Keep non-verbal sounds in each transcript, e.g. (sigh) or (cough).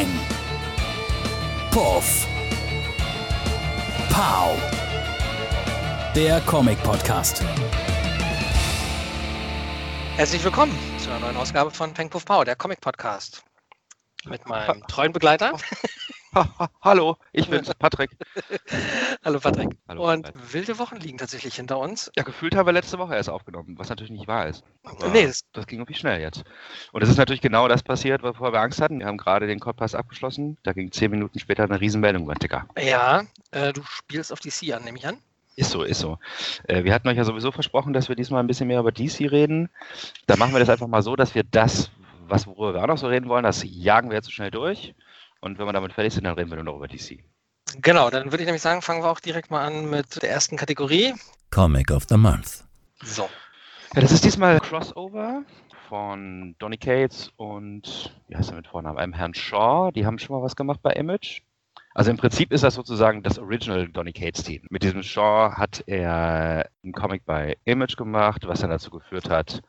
Peng. Puff. Pow. Der Comic-Podcast. Herzlich willkommen zu einer neuen Ausgabe von Peng Puff Pow, der Comic-Podcast. Mit meinem treuen Begleiter. (laughs) Hallo, ich bin's, (laughs) Patrick. Hallo Patrick. Hallo, Und Patrick. wilde Wochen liegen tatsächlich hinter uns. Ja, gefühlt haben wir letzte Woche erst aufgenommen, was natürlich nicht wahr ist. Aber Nee, das- das ging irgendwie schnell jetzt. Und es ist natürlich genau das passiert, wovor wir Angst hatten. Wir haben gerade den Codpass abgeschlossen. Da ging zehn Minuten später eine Riesenmeldung über Ticker. Ja, äh, du spielst auf DC an, nehme ich an. Ist so, ist so. Äh, wir hatten euch ja sowieso versprochen, dass wir diesmal ein bisschen mehr über DC reden. Da machen wir das einfach mal so, dass wir das, was worüber wir auch noch so reden wollen, das jagen wir jetzt so schnell durch. Und wenn wir damit fertig sind, dann reden wir nur noch über DC. Genau, dann würde ich nämlich sagen, fangen wir auch direkt mal an mit der ersten Kategorie. Comic of the Month. So. Ja, das ist diesmal Crossover von Donny Cates und, wie heißt er mit Vornamen, einem Herrn Shaw. Die haben schon mal was gemacht bei Image. Also im Prinzip ist das sozusagen das Original Donny Cates Team. Mit diesem Shaw hat er einen Comic bei Image gemacht, was dann dazu geführt hat,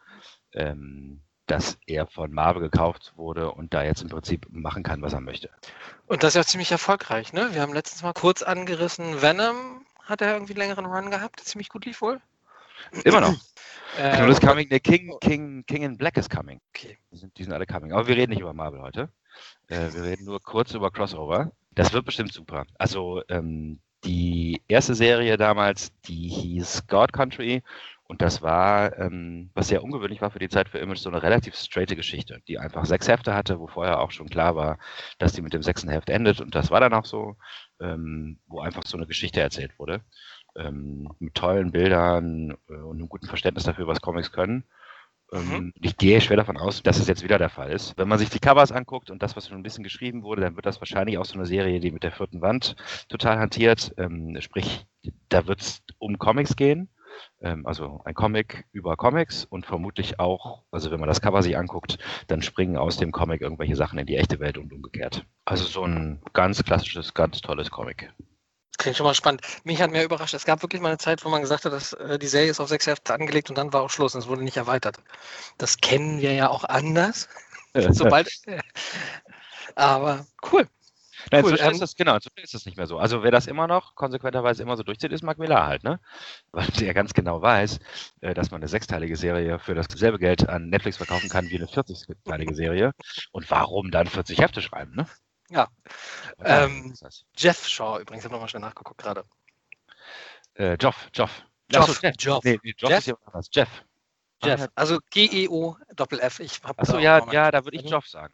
ähm, dass er von Marvel gekauft wurde und da jetzt im Prinzip machen kann, was er möchte. Und das ist ja ziemlich erfolgreich, ne? Wir haben letztens mal kurz angerissen, Venom hat er irgendwie einen längeren Run gehabt, der ziemlich gut lief wohl. Immer noch. (clears throat) Äh, ist coming, der King, King, King in Black is coming. Okay. Die sind, die sind alle coming. Aber wir reden nicht über Marvel heute. Äh, wir reden nur kurz über Crossover. Das wird bestimmt super. Also ähm, die erste Serie damals, die hieß God Country. Und das war, ähm, was sehr ungewöhnlich war für die Zeit für Image, so eine relativ straighte Geschichte, die einfach sechs Hefte hatte, wo vorher auch schon klar war, dass die mit dem sechsten Heft endet. Und das war dann auch so, ähm, wo einfach so eine Geschichte erzählt wurde. Ähm, mit tollen Bildern äh, und einem guten Verständnis dafür, was Comics können. Ähm, Ich gehe schwer davon aus, dass es jetzt wieder der Fall ist. Wenn man sich die Covers anguckt und das, was schon ein bisschen geschrieben wurde, dann wird das wahrscheinlich auch so eine Serie, die mit der vierten Wand total hantiert. Ähm, sprich, da wird es um Comics gehen. Ähm, also ein Comic über Comics und vermutlich auch, also wenn man das Cover sich anguckt, dann springen aus dem Comic irgendwelche Sachen in die echte Welt und umgekehrt. Also so ein ganz klassisches, ganz tolles Comic. Klingt schon mal spannend. Mich hat mehr überrascht. Es gab wirklich mal eine Zeit, wo man gesagt hat, dass äh, die Serie ist auf sechs Hefte angelegt und dann war auch Schluss und es wurde nicht erweitert. Das kennen wir ja auch anders. (laughs) Sobald. Aber cool. Nein, Cool, ähm, ist das, genau, inzwischen ist das nicht mehr so. Also wer das immer noch konsequenterweise immer so durchzieht, ist Mark Millar halt, ne? (laughs) Weil der ganz genau weiß, äh, dass man eine sechsteilige Serie für dasselbe Geld an Netflix verkaufen kann wie eine 40-teilige Serie. Und warum dann 40 Hefte schreiben, ne? Ja. Ja, Ähm. Jeff Shaw übrigens, ich habe nochmal schnell nachgeguckt gerade. Äh, Joff, Joff. Joff, Ach so, Jeff. Joff. Nee, nee, Joff Jeff? ist jemand anders. Jeff. Jeff. Also G-E-O Doppel-F. Ich habe Achso, ja, ja, da würde ich Joff sagen.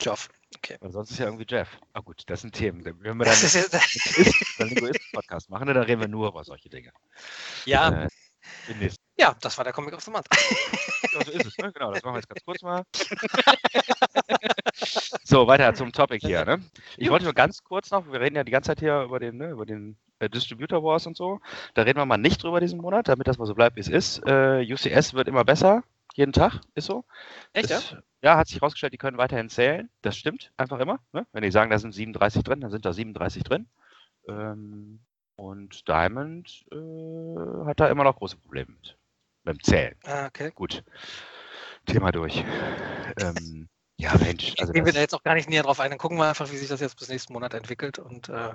Joff. Okay. Weil sonst ist ja irgendwie Jeff. Ah gut, das sind Themen. Wenn wir dann Das ist einen Linguisten-Podcast machen, dann reden wir nur über solche Dinge. ja, Äh, ja, das war der Comic of the Month. Ja, so ist es, ne? Genau, das machen wir jetzt ganz kurz mal. so, weiter zum Topic hier, ne? Ich wollte nur ganz kurz noch, wir reden ja die ganze Zeit hier über den, ne, über den äh, Distributor Wars und so. Da reden wir mal nicht drüber diesen Monat, damit das mal so bleibt, wie es ist. Äh, UCS wird immer besser, jeden Tag, ist so. Echt, ja? Ist, ja, hat sich herausgestellt, die können weiterhin zählen. Das stimmt, einfach immer. Ne? Wenn die sagen, da sind 37 drin, dann sind da 37 drin. Ähm, und Diamond äh, hat da immer noch große Probleme mit. Beim Zählen. Ah, okay. Gut. Thema durch. Ähm, ja, Mensch. Also Gehen wir da das, jetzt auch gar nicht näher drauf ein. Dann gucken wir einfach, wie sich das jetzt bis nächsten Monat entwickelt. Und äh,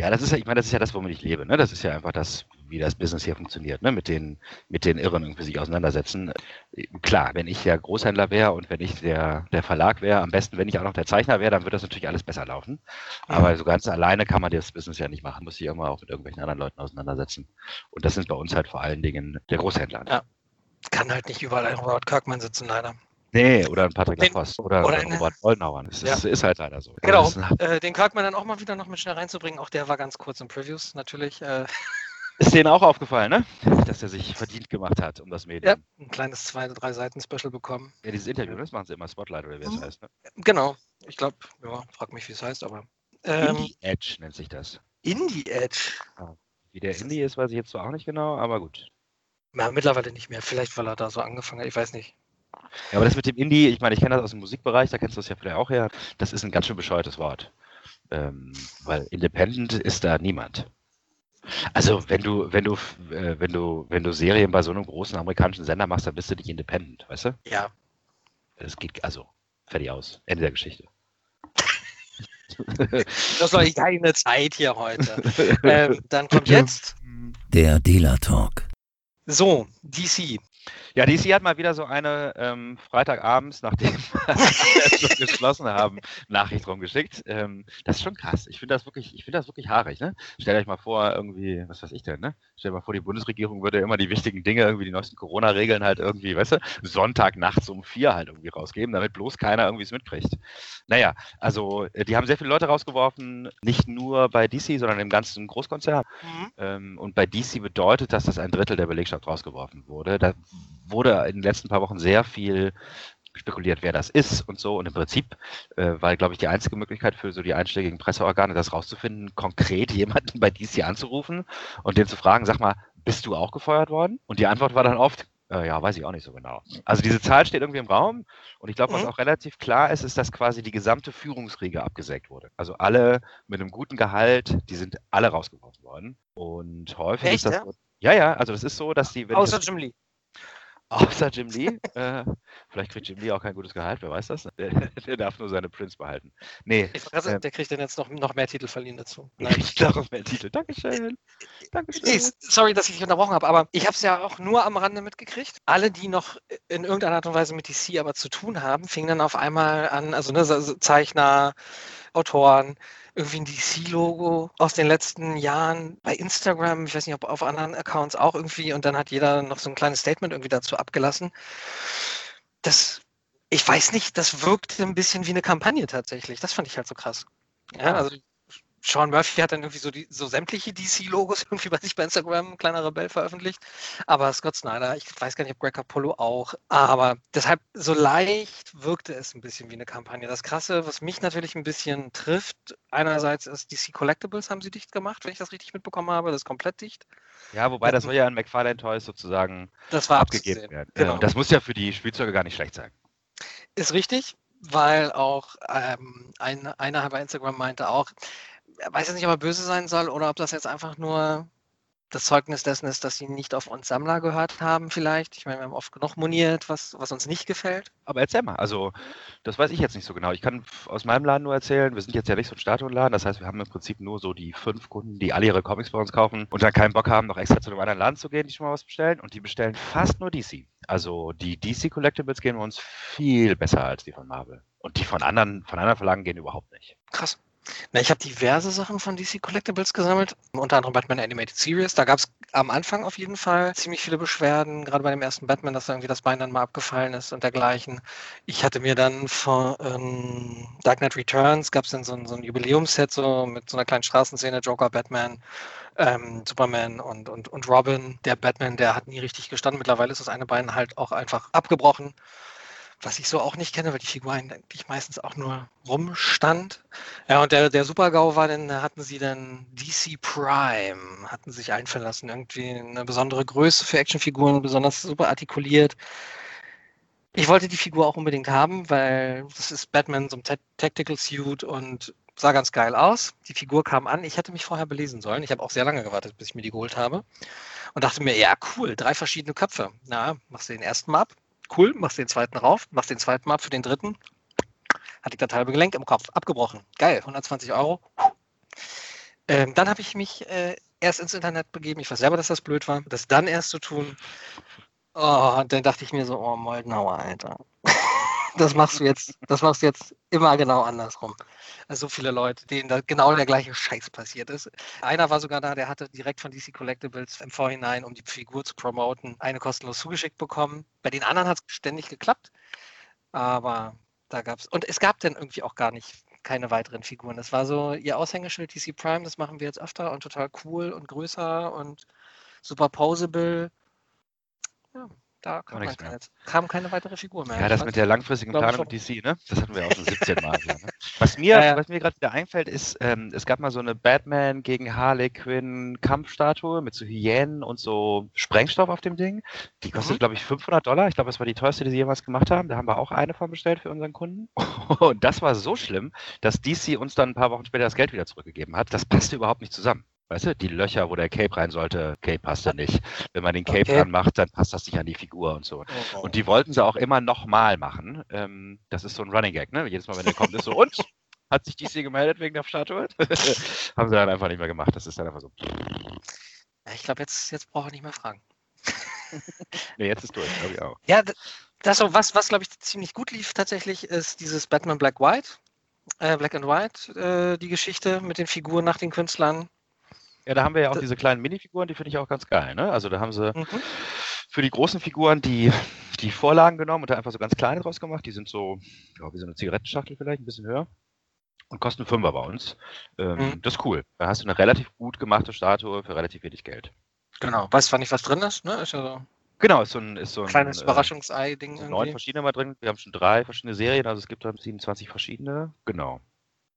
ja, das ist ja, ich meine, das ist ja das, womit ich lebe. Ne? Das ist ja einfach das, wie das Business hier funktioniert, ne? mit, den, mit den Irren irgendwie sich auseinandersetzen. Äh, Klar, wenn ich ja Großhändler wäre und wenn ich der, der Verlag wäre, am besten, wenn ich auch noch der Zeichner wäre, dann würde das natürlich alles besser laufen. Aber so ganz alleine kann man das Business ja nicht machen, muss sich immer auch mit irgendwelchen anderen Leuten auseinandersetzen. Und das sind bei uns halt vor allen Dingen der Großhändler. Ja. kann halt nicht überall ein Robert Kirkman sitzen, leider. Nee, oder ein Patrick Lafosse oder, oder oder Robert Wollnauer. Das ist, ist halt leider so. Genau. Äh, den Kirkman dann auch mal wieder noch mit schnell reinzubringen. Auch der war ganz kurz in Previews natürlich. Äh, (laughs) ist denen auch aufgefallen, ne? Dass er sich verdient gemacht hat um das ja, Medium. ein kleines zwei, drei Seiten Special bekommen. Ja, dieses Interview, das machen sie immer Spotlight oder wie es Mhm. heißt. Ne? Genau. Ich glaube, ja, frag mich, wie es heißt, aber. Ähm, Indie Edge nennt sich das. Indie Edge. Wie der Indie ist, weiß ich jetzt zwar auch nicht genau, aber gut. Na, mittlerweile nicht mehr. Vielleicht, weil er da so angefangen hat. Ich weiß nicht. Ja, aber das mit dem Indie, ich meine, ich kenne das aus dem Musikbereich, da kennst du das ja vielleicht auch her. Das ist ein ganz schön bescheuertes Wort. Ähm, weil Independent ist da niemand. Also wenn du, wenn du, äh, wenn du, wenn du Serien bei so einem großen amerikanischen Sender machst, dann bist du nicht independent, weißt du? Ja. Das geht also fertig aus. Ende der Geschichte. (laughs) Das war keine Zeit hier heute. (laughs) ähm, dann kommt jetzt Der Dealer Talk. so DC. Ja, DC hat mal wieder so eine ähm, Freitagabends, nachdem wir geschlossen haben, Nachricht rumgeschickt. Ähm, das ist schon krass. Ich finde das wirklich, ich finde das wirklich haarig, ne? Stellt euch mal vor, irgendwie, was weiß ich denn, ne? Stellt mal vor, die Bundesregierung würde immer die wichtigen Dinge, irgendwie die neuesten Corona-Regeln halt irgendwie, weißt du, Sonntag nachts um vier halt irgendwie rausgeben, damit bloß keiner irgendwie es mitkriegt. Naja, also äh, die haben sehr viele Leute rausgeworfen, nicht nur bei DC, sondern im ganzen Großkonzern. Mhm. Ähm, und bei DC bedeutet das, dass ein Drittel der Belegschaft rausgeworfen wurde. Da wurde in den letzten paar Wochen sehr viel spekuliert, wer das ist und so. Und im Prinzip äh, war, glaube ich, die einzige Möglichkeit für so die einschlägigen Presseorgane, das rauszufinden, konkret (laughs) jemanden bei DC anzurufen und den zu fragen, sag mal, bist du auch gefeuert worden? Und die Antwort war dann oft, äh, ja, weiß ich auch nicht so genau. Also diese Zahl steht irgendwie im Raum und ich glaube, was Mhm. auch relativ klar ist, ist, dass quasi die gesamte Führungsriege abgesägt wurde. Also alle mit einem guten Gehalt, die sind alle rausgeworfen worden. Und häufig Echt, ist das ja? so. Ja, ja, also das ist so, dass die, Außer Jim Lee. Außer Jim Lee, äh, vielleicht kriegt Jim Lee auch kein gutes Gehalt, wer weiß das? Der, (laughs) der darf nur seine Prints behalten. Nee, Ich vergesse, Ähm. der kriegt dann jetzt noch, noch mehr Titel verliehen dazu. (laughs) Nein. kriegt darauf mehr Titel. Dankeschön. Dankeschön. Nee, sorry, dass ich dich unterbrochen habe, aber ich habe es ja auch nur am Rande mitgekriegt. Alle, die noch in irgendeiner Art und Weise mit DC aber zu tun haben, fingen dann auf einmal an, also ne, Zeichner, Autoren, irgendwie ein DC-Logo aus den letzten Jahren bei Instagram, ich weiß nicht, ob auf anderen Accounts auch irgendwie, und dann hat jeder noch so ein kleines Statement irgendwie dazu abgelassen. Das, ich weiß nicht, das wirkte ein bisschen wie eine Kampagne tatsächlich. Das fand ich halt so krass. Ja, also Sean Murphy hat dann irgendwie so, die, so sämtliche DC-Logos (laughs) irgendwie bei sich bei Instagram, kleiner Rebell, veröffentlicht. Aber Scott Snyder, ich weiß gar nicht, ob Greg Capullo auch. Aber deshalb, so leicht wirkte es ein bisschen wie eine Kampagne. Das Krasse, was mich natürlich ein bisschen trifft, einerseits ist DC Collectibles haben sie dicht gemacht, wenn ich das richtig mitbekommen habe. Das ist komplett dicht. Ja, wobei das soll ja an McFarlane Toys sozusagen Das war abgegeben abzusehen. werden. Genau. Und das muss ja für die Spielzeuge gar nicht schlecht sein. Ist richtig, weil auch ähm, ein, einer bei Instagram meinte auch, weiß jetzt nicht, ob er böse sein soll oder ob das jetzt einfach nur das Zeugnis dessen ist, dass sie nicht auf uns Sammler gehört haben vielleicht. Ich meine, wir haben oft genug moniert, was, was uns nicht gefällt. Aber erzähl mal, also das weiß ich jetzt nicht so genau. Ich kann aus meinem Laden nur erzählen, wir sind jetzt ja nicht so ein Statuenladen, das heißt, wir haben im Prinzip nur so die fünf Kunden, die alle ihre Comics bei uns kaufen und dann keinen Bock haben, noch extra zu einem anderen Laden zu gehen, die schon mal was bestellen und die bestellen fast nur DC. Also die DC Collectibles gehen uns viel besser als die von Marvel. Und die von anderen, von anderen Verlagen gehen überhaupt nicht. Krass. Na, ich habe diverse Sachen von DC Collectibles gesammelt, unter anderem Batman Animated Series. Da gab es am Anfang auf jeden Fall ziemlich viele Beschwerden, gerade bei dem ersten Batman, dass da irgendwie das Bein dann mal abgefallen ist und dergleichen. Ich hatte mir dann von ähm, Dark Knight Returns, gab es dann so ein, so ein Jubiläumsset so mit so einer kleinen Straßenszene, Joker, Batman, ähm, Superman und, und, und Robin. Der Batman, der hat nie richtig gestanden. Mittlerweile ist das eine Bein halt auch einfach abgebrochen. Was ich so auch nicht kenne, weil die Figur eigentlich meistens auch nur rumstand. Ja, und der, der Super-GAU war, dann da hatten sie dann DC Prime, hatten sich einfallen lassen, irgendwie eine besondere Größe für Actionfiguren, besonders super artikuliert. Ich wollte die Figur auch unbedingt haben, weil das ist Batman so Ta- Tactical Suit und sah ganz geil aus. Die Figur kam an. Ich hätte mich vorher belesen sollen. Ich habe auch sehr lange gewartet, bis ich mir die geholt habe. Und dachte mir, ja, cool, drei verschiedene Köpfe. Na, machst du den ersten mal ab. Cool, machst den zweiten rauf, machst den zweiten mal ab für den dritten. Hatte ich das halbe Gelenk im Kopf. Abgebrochen. Geil, 120 Euro. Ähm, dann habe ich mich äh, erst ins Internet begeben. Ich weiß selber, dass das blöd war. Das dann erst zu tun. Oh, dann dachte ich mir so, oh, Moldenhauer, Alter. Das machst du jetzt, das machst du jetzt immer genau andersrum. Also so viele Leute, denen da genau der gleiche Scheiß passiert ist. Einer war sogar da, der hatte direkt von DC Collectibles im Vorhinein, um die Figur zu promoten, eine kostenlos zugeschickt bekommen. Bei den anderen hat es ständig geklappt. Aber da gab es. Und es gab dann irgendwie auch gar nicht keine weiteren Figuren. Das war so ihr Aushängeschild DC Prime, das machen wir jetzt öfter und total cool und größer und super posable. Ja, da kam, dann mehr. keine, kam keine weitere Figur mehr. Ja, das mit der langfristigen Planung mit DC, ne? Das hatten wir auch schon (laughs) 17 Mal. wieder, ne? Was mir, Ja, ja. was mir gerade wieder einfällt, ist, ähm, es gab mal so eine Batman gegen Harley Quinn Kampfstatue mit so Hyänen und so Sprengstoff auf dem Ding. Die kostet, Mhm. glaube ich, 500 Dollar. Ich glaube, das war die teuerste, die sie jemals gemacht haben. Da haben wir auch eine von bestellt für unseren Kunden. (laughs) Und das war so schlimm, dass DC uns dann ein paar Wochen später das Geld wieder zurückgegeben hat. Das passte überhaupt nicht zusammen. Weißt du, die Löcher, wo der Cape rein sollte, Cape passte nicht. Wenn man den Cape Okay. dran macht, dann passt das nicht an die Figur und so. Oh. Und die wollten sie auch immer nochmal machen. Ähm, das ist so ein Running Gag, ne? Jedes Mal, wenn der kommt, ist so, und Hat sich DC gemeldet wegen der Statue? (laughs) Haben sie dann einfach nicht mehr gemacht. Das ist dann einfach so. Ich glaube, jetzt, jetzt brauche ich nicht mehr fragen. (laughs) nee, jetzt ist durch, glaube ich auch. Ja, das so was, was glaube ich ziemlich gut lief tatsächlich, ist dieses Batman Black White, äh, Black and White, äh, die Geschichte mit den Figuren nach den Künstlern. Ja, da haben wir ja auch diese kleinen Minifiguren, die finde ich auch ganz geil. Ne? Also da haben sie mhm. für die großen Figuren die, die Vorlagen genommen und da einfach so ganz kleine draus gemacht. Die sind so, ja, wie so eine Zigarettenschachtel vielleicht, ein bisschen höher. Und kosten Fünfer bei uns. Ähm, mhm. Das ist cool. Da hast du eine relativ gut gemachte Statue für relativ wenig Geld. Genau. Weißt zwar nicht, was drin ist, ne? Ist ja so Genau, ist so ein, ist so ein kleines äh, Überraschungsei-Ding. Neun verschiedene mal drin. Wir haben schon drei verschiedene Serien, also es gibt dann 27 verschiedene. Genau.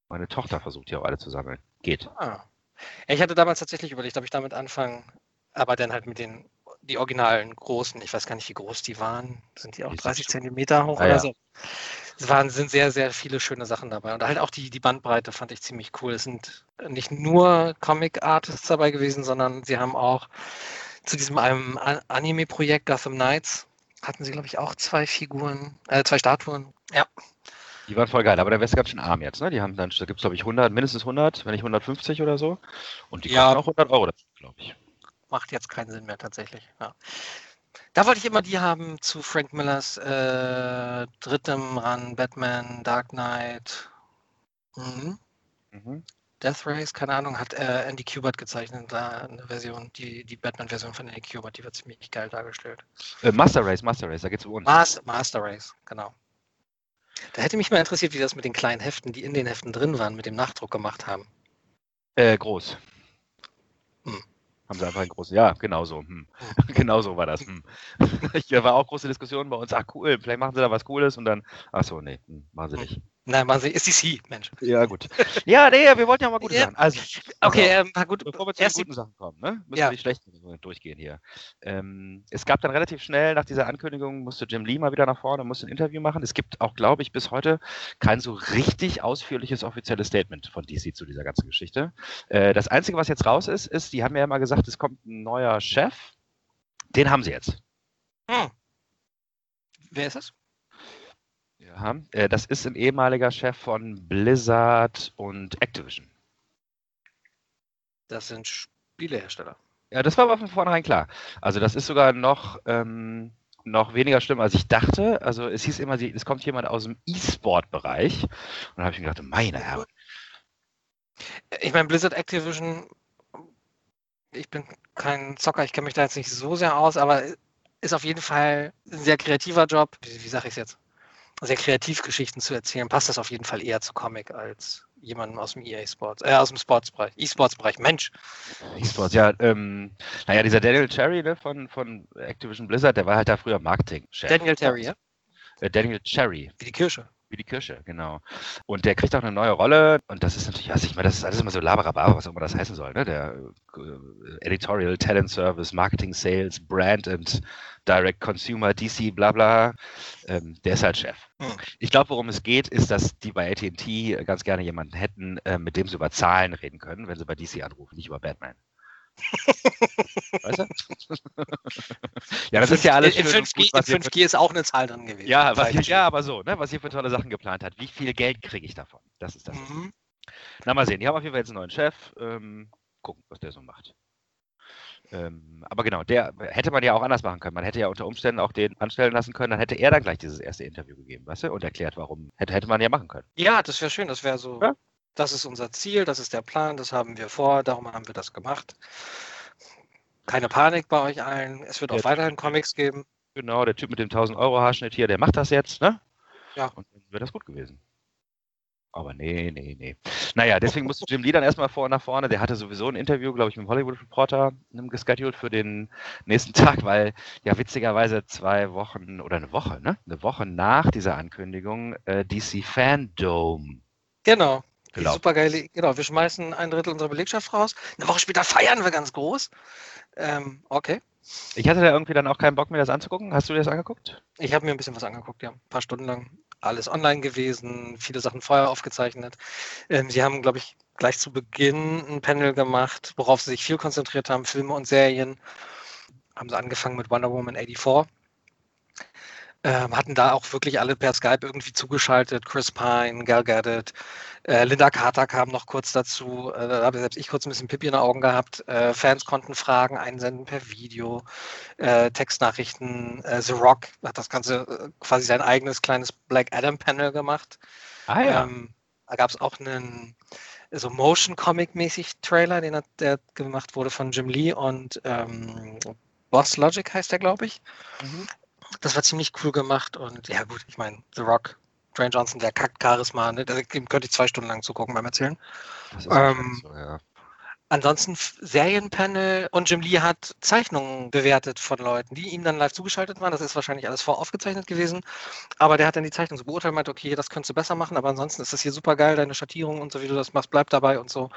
Meine Tochter versucht die auch alle zu sammeln. Geht. Ah. Ich hatte damals tatsächlich überlegt, ob ich damit anfange, aber dann halt mit den die originalen großen, ich weiß gar nicht, wie groß die waren. Sind die auch die 30 Zentimeter hoch ah, oder ja. so? Es waren, sind sehr, sehr viele schöne Sachen dabei. Und halt auch die, die Bandbreite fand ich ziemlich cool. Es sind nicht nur Comic-Artists dabei gewesen, sondern sie haben auch zu diesem einem Anime-Projekt Gotham Knights hatten sie, glaube ich, auch zwei Figuren, äh, zwei Statuen. Ja. Die waren voll geil, aber der West ganz schön arm jetzt, ne? Die haben dann, da gibt es, glaube ich, 100, mindestens 100, wenn nicht 150 oder so. Und die ja. kosten auch 100 Euro, glaube ich. Macht jetzt keinen Sinn mehr, tatsächlich. Ja. Da wollte ich immer die haben zu Frank Millers äh, drittem Run, Batman, Dark Knight. Mhm. Mhm. Death Race, keine Ahnung, hat äh, Andy Kubert gezeichnet, da eine Version, die, die Batman-Version von Andy Kubert, die wird ziemlich geil dargestellt. Äh, Master Race, Master Race, da geht's um uns. Master, Master Race, genau. Da hätte mich mal interessiert, wie das mit den kleinen Heften, die in den Heften drin waren, mit dem Nachdruck gemacht haben. Äh, groß. Hm. Haben sie einfach ein großes, ja, genau so. Hm. Hm. (laughs) genau so war das. Hm. (laughs) da war auch große Diskussion bei uns, ach cool, vielleicht machen sie da was Cooles und dann, ach so, nee, hm, machen sie hm. nicht. Nein, sehen, ist die Sie, Mensch. Ja, gut. Ja, nee, wir wollten ja mal gute ja. Sachen. Also, okay, ähm, gut, bevor wir zu den guten Sachen kommen, ne? müssen ja. wir die schlechten durchgehen hier. Ähm, es gab dann relativ schnell nach dieser Ankündigung, musste Jim Lee mal wieder nach vorne, musste ein Interview machen. Es gibt auch, glaube ich, bis heute kein so richtig ausführliches offizielles Statement von DC zu dieser ganzen Geschichte. Äh, das Einzige, was jetzt raus ist, ist, die haben ja immer gesagt, es kommt ein neuer Chef. Den haben sie jetzt. Hm. Wer ist das? Ja, äh, das ist ein ehemaliger Chef von Blizzard und Activision. Das sind Spielehersteller. Ja, das war aber von vornherein klar. Also das ist sogar noch, ähm, noch weniger schlimm, als ich dachte. Also es hieß immer, es kommt jemand aus dem E-Sport-Bereich. Und dann habe ich mir gedacht, meine Herren. Ich meine, Blizzard Activision, ich bin kein Zocker, ich kenne mich da jetzt nicht so sehr aus, aber ist auf jeden Fall ein sehr kreativer Job. Wie, wie sage ich es jetzt? Sehr Kreativgeschichten zu erzählen, passt das auf jeden Fall eher zu Comic als jemandem aus dem EA Sports, äh, aus dem Sportsbereich, E-Sports-Bereich. Mensch. E-Sports, ja, ähm, naja, dieser Daniel Cherry ne, von, von Activision Blizzard, der war halt da früher Marketing-Chef. Daniel Terry, ja? Äh, Daniel Cherry. Wie die Kirsche. Wie die Kirsche, genau. Und der kriegt auch eine neue Rolle und das ist natürlich, also ich meine, das ist alles immer so laberabar, was auch immer das heißen soll, ne? Der äh, Editorial, Talent Service, Marketing, Sales, Brand und Direct Consumer, DC, bla bla, ähm, der ist halt Chef. Hm. Ich glaube, worum es geht, ist, dass die bei AT&T ganz gerne jemanden hätten, äh, mit dem sie über Zahlen reden können, wenn sie bei DC anrufen, nicht über Batman. (laughs) weißt du? ja, das ist ja alles. In 5G, gut, in 5G ist auch eine Zahl drin gewesen. Ja, was, ja aber so, ne, was ihr für tolle Sachen geplant hat. Wie viel Geld kriege ich davon? Das ist das. Mhm. Na, mal sehen. Die haben auf jeden Fall jetzt einen neuen Chef. Ähm, gucken, was der so macht. Ähm, aber genau, der hätte man ja auch anders machen können. Man hätte ja unter Umständen auch den anstellen lassen können, dann hätte er dann gleich dieses erste Interview gegeben, weißt du, und erklärt, warum. Hätte, hätte man ja machen können. Ja, das wäre schön, das wäre so. Ja? Das ist unser Ziel, das ist der Plan, das haben wir vor, darum haben wir das gemacht. Keine Panik bei euch allen. Es wird der auch weiterhin Comics geben. Genau, der Typ mit dem 1000 Euro Haarschnitt hier, der macht das jetzt, ne? Ja. Und dann wäre das gut gewesen. Aber nee, nee, nee. Naja, deswegen musste Jim Lee dann erstmal vor nach vorne. Der hatte sowieso ein Interview, glaube ich, mit dem Hollywood Reporter gescheduled für den nächsten (laughs) Tag, weil ja witzigerweise zwei Wochen oder eine Woche, ne? Eine Woche nach dieser Ankündigung äh, DC Fandome. Genau. Super geil. Genau, wir schmeißen ein Drittel unserer Belegschaft raus. Eine Woche später feiern wir ganz groß. Ähm, okay. Ich hatte da irgendwie dann auch keinen Bock, mir das anzugucken. Hast du dir das angeguckt? Ich habe mir ein bisschen was angeguckt, ja. Ein paar Stunden lang alles online gewesen, viele Sachen vorher aufgezeichnet. Ähm, sie haben, glaube ich, gleich zu Beginn ein Panel gemacht, worauf sie sich viel konzentriert haben, Filme und Serien. Haben sie angefangen mit Wonder Woman 84. Ähm, hatten da auch wirklich alle per Skype irgendwie zugeschaltet. Chris Pine, Gal Gadot, äh, Linda Carter kam noch kurz dazu. Äh, da habe selbst ich kurz ein bisschen Pipi in den Augen gehabt. Äh, Fans konnten Fragen einsenden per Video, äh, Textnachrichten. Äh, The Rock hat das Ganze äh, quasi sein eigenes kleines Black Adam Panel gemacht. Ah ja. Ähm, da gab es auch einen so Motion Comic mäßig Trailer, den hat, der gemacht wurde von Jim Lee und ähm, Boss Logic heißt der, glaube ich. Mhm. Das war ziemlich cool gemacht und ja gut, ich meine, The Rock, Dwayne Johnson, der kackt Charisma, ne? dem könnte ich zwei Stunden lang zugucken beim Erzählen. Ähm, so, ja. Ansonsten Serienpanel und Jim Lee hat Zeichnungen bewertet von Leuten, die ihm dann live zugeschaltet waren. Das ist wahrscheinlich alles voraufgezeichnet gewesen. Aber der hat dann die Zeichnung so beurteilt und meinte, okay, das könntest du besser machen, aber ansonsten ist das hier super geil, deine Schattierung und so, wie du das machst, bleib dabei und so.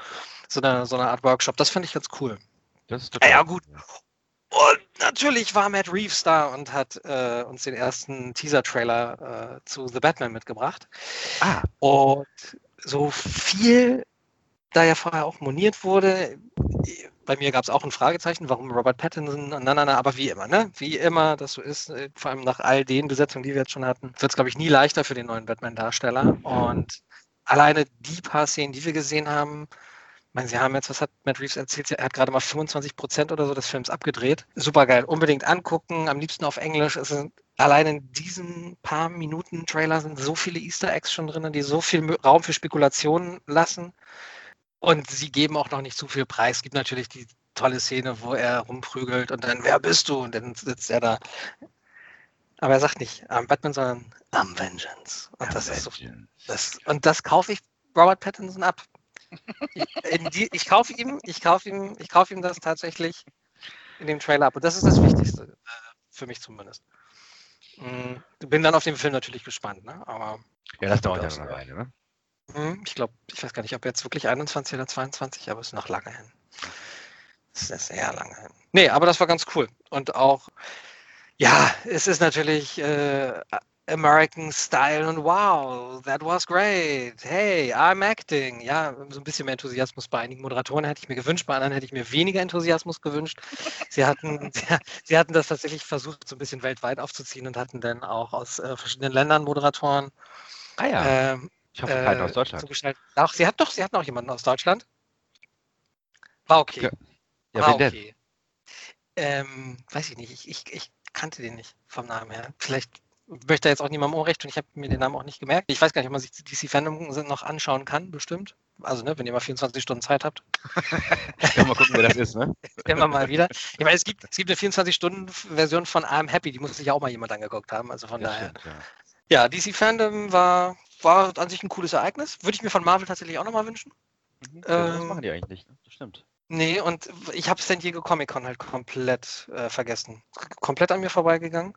So eine, so eine Art Workshop. Das fand ich ganz cool. Das ist total ja, gut. Und natürlich war Matt Reeves da und hat äh, uns den ersten Teaser-Trailer äh, zu The Batman mitgebracht. Ah. Und so viel, da ja vorher auch moniert wurde, bei mir gab es auch ein Fragezeichen, warum Robert Pattinson, na, na, na, aber wie immer, ne? Wie immer das so ist, äh, vor allem nach all den Besetzungen, die wir jetzt schon hatten, wird es, glaube ich, nie leichter für den neuen Batman-Darsteller. Und alleine die paar Szenen, die wir gesehen haben, meine, Sie haben jetzt, was hat Matt Reeves erzählt? Er hat gerade mal 25 Prozent oder so des Films abgedreht. Super geil. Unbedingt angucken, am liebsten auf Englisch. Es sind allein in diesen paar Minuten Trailer sind so viele Easter Eggs schon drin, die so viel Raum für Spekulationen lassen. Und sie geben auch noch nicht zu viel Preis. Es gibt natürlich die tolle Szene, wo er rumprügelt und dann, wer bist du? Und dann sitzt er da. Aber er sagt nicht am Batman, sondern am Vengeance. Und, das, ist so, das, und das kaufe ich Robert Pattinson ab die, ich kaufe ihm, ich kaufe ihm, ich kaufe ihm das tatsächlich in dem Trailer ab. Und das ist das Wichtigste, äh, für mich zumindest. Mm, bin dann auf den Film natürlich gespannt, ne? Aber. Ja, das dauert ja noch eine Weile, ne? Mm, ich glaube, ich weiß gar nicht, ob jetzt wirklich 21 oder 22, aber es ist noch lange hin. Es ist sehr lange hin. Nee, aber das war ganz cool. Und auch, ja, es ist natürlich äh, American Style und wow, that was great. Hey, I'm acting. Ja, so ein bisschen mehr Enthusiasmus bei einigen Moderatoren hätte ich mir gewünscht, bei anderen hätte ich mir weniger Enthusiasmus gewünscht. Sie hatten, (laughs) sie, sie hatten das tatsächlich versucht, so ein bisschen weltweit aufzuziehen und hatten dann auch aus äh, verschiedenen Ländern Moderatoren. Ah ja. Ähm, ich hoffe, keinen äh, aus Deutschland. Ach, sie hat doch, sie hatten auch jemanden aus Deutschland. War okay. Ja, ja War okay. Ähm, weiß ich nicht, ich, ich, ich kannte den nicht vom Namen her. Vielleicht möchte jetzt auch niemandem Unrecht und ich habe mir den Namen auch nicht gemerkt. Ich weiß gar nicht, ob man sich DC Fandom noch anschauen kann, bestimmt. Also, ne, wenn ihr mal 24 Stunden Zeit habt. (laughs) ja, mal gucken, wer das ist, ne? (laughs) Immer mal wieder. Ich meine, es gibt, es gibt eine 24-Stunden-Version von I'm Happy, die muss sich ja auch mal jemand angeguckt haben. Also von ja, daher. Stimmt, ja. ja, DC Fandom war, war an sich ein cooles Ereignis. Würde ich mir von Marvel tatsächlich auch nochmal wünschen. Mhm, das ähm, machen die eigentlich nicht, ne? Das stimmt. Nee, und ich habe San Diego Comic Con halt komplett äh, vergessen. Komplett an mir vorbeigegangen.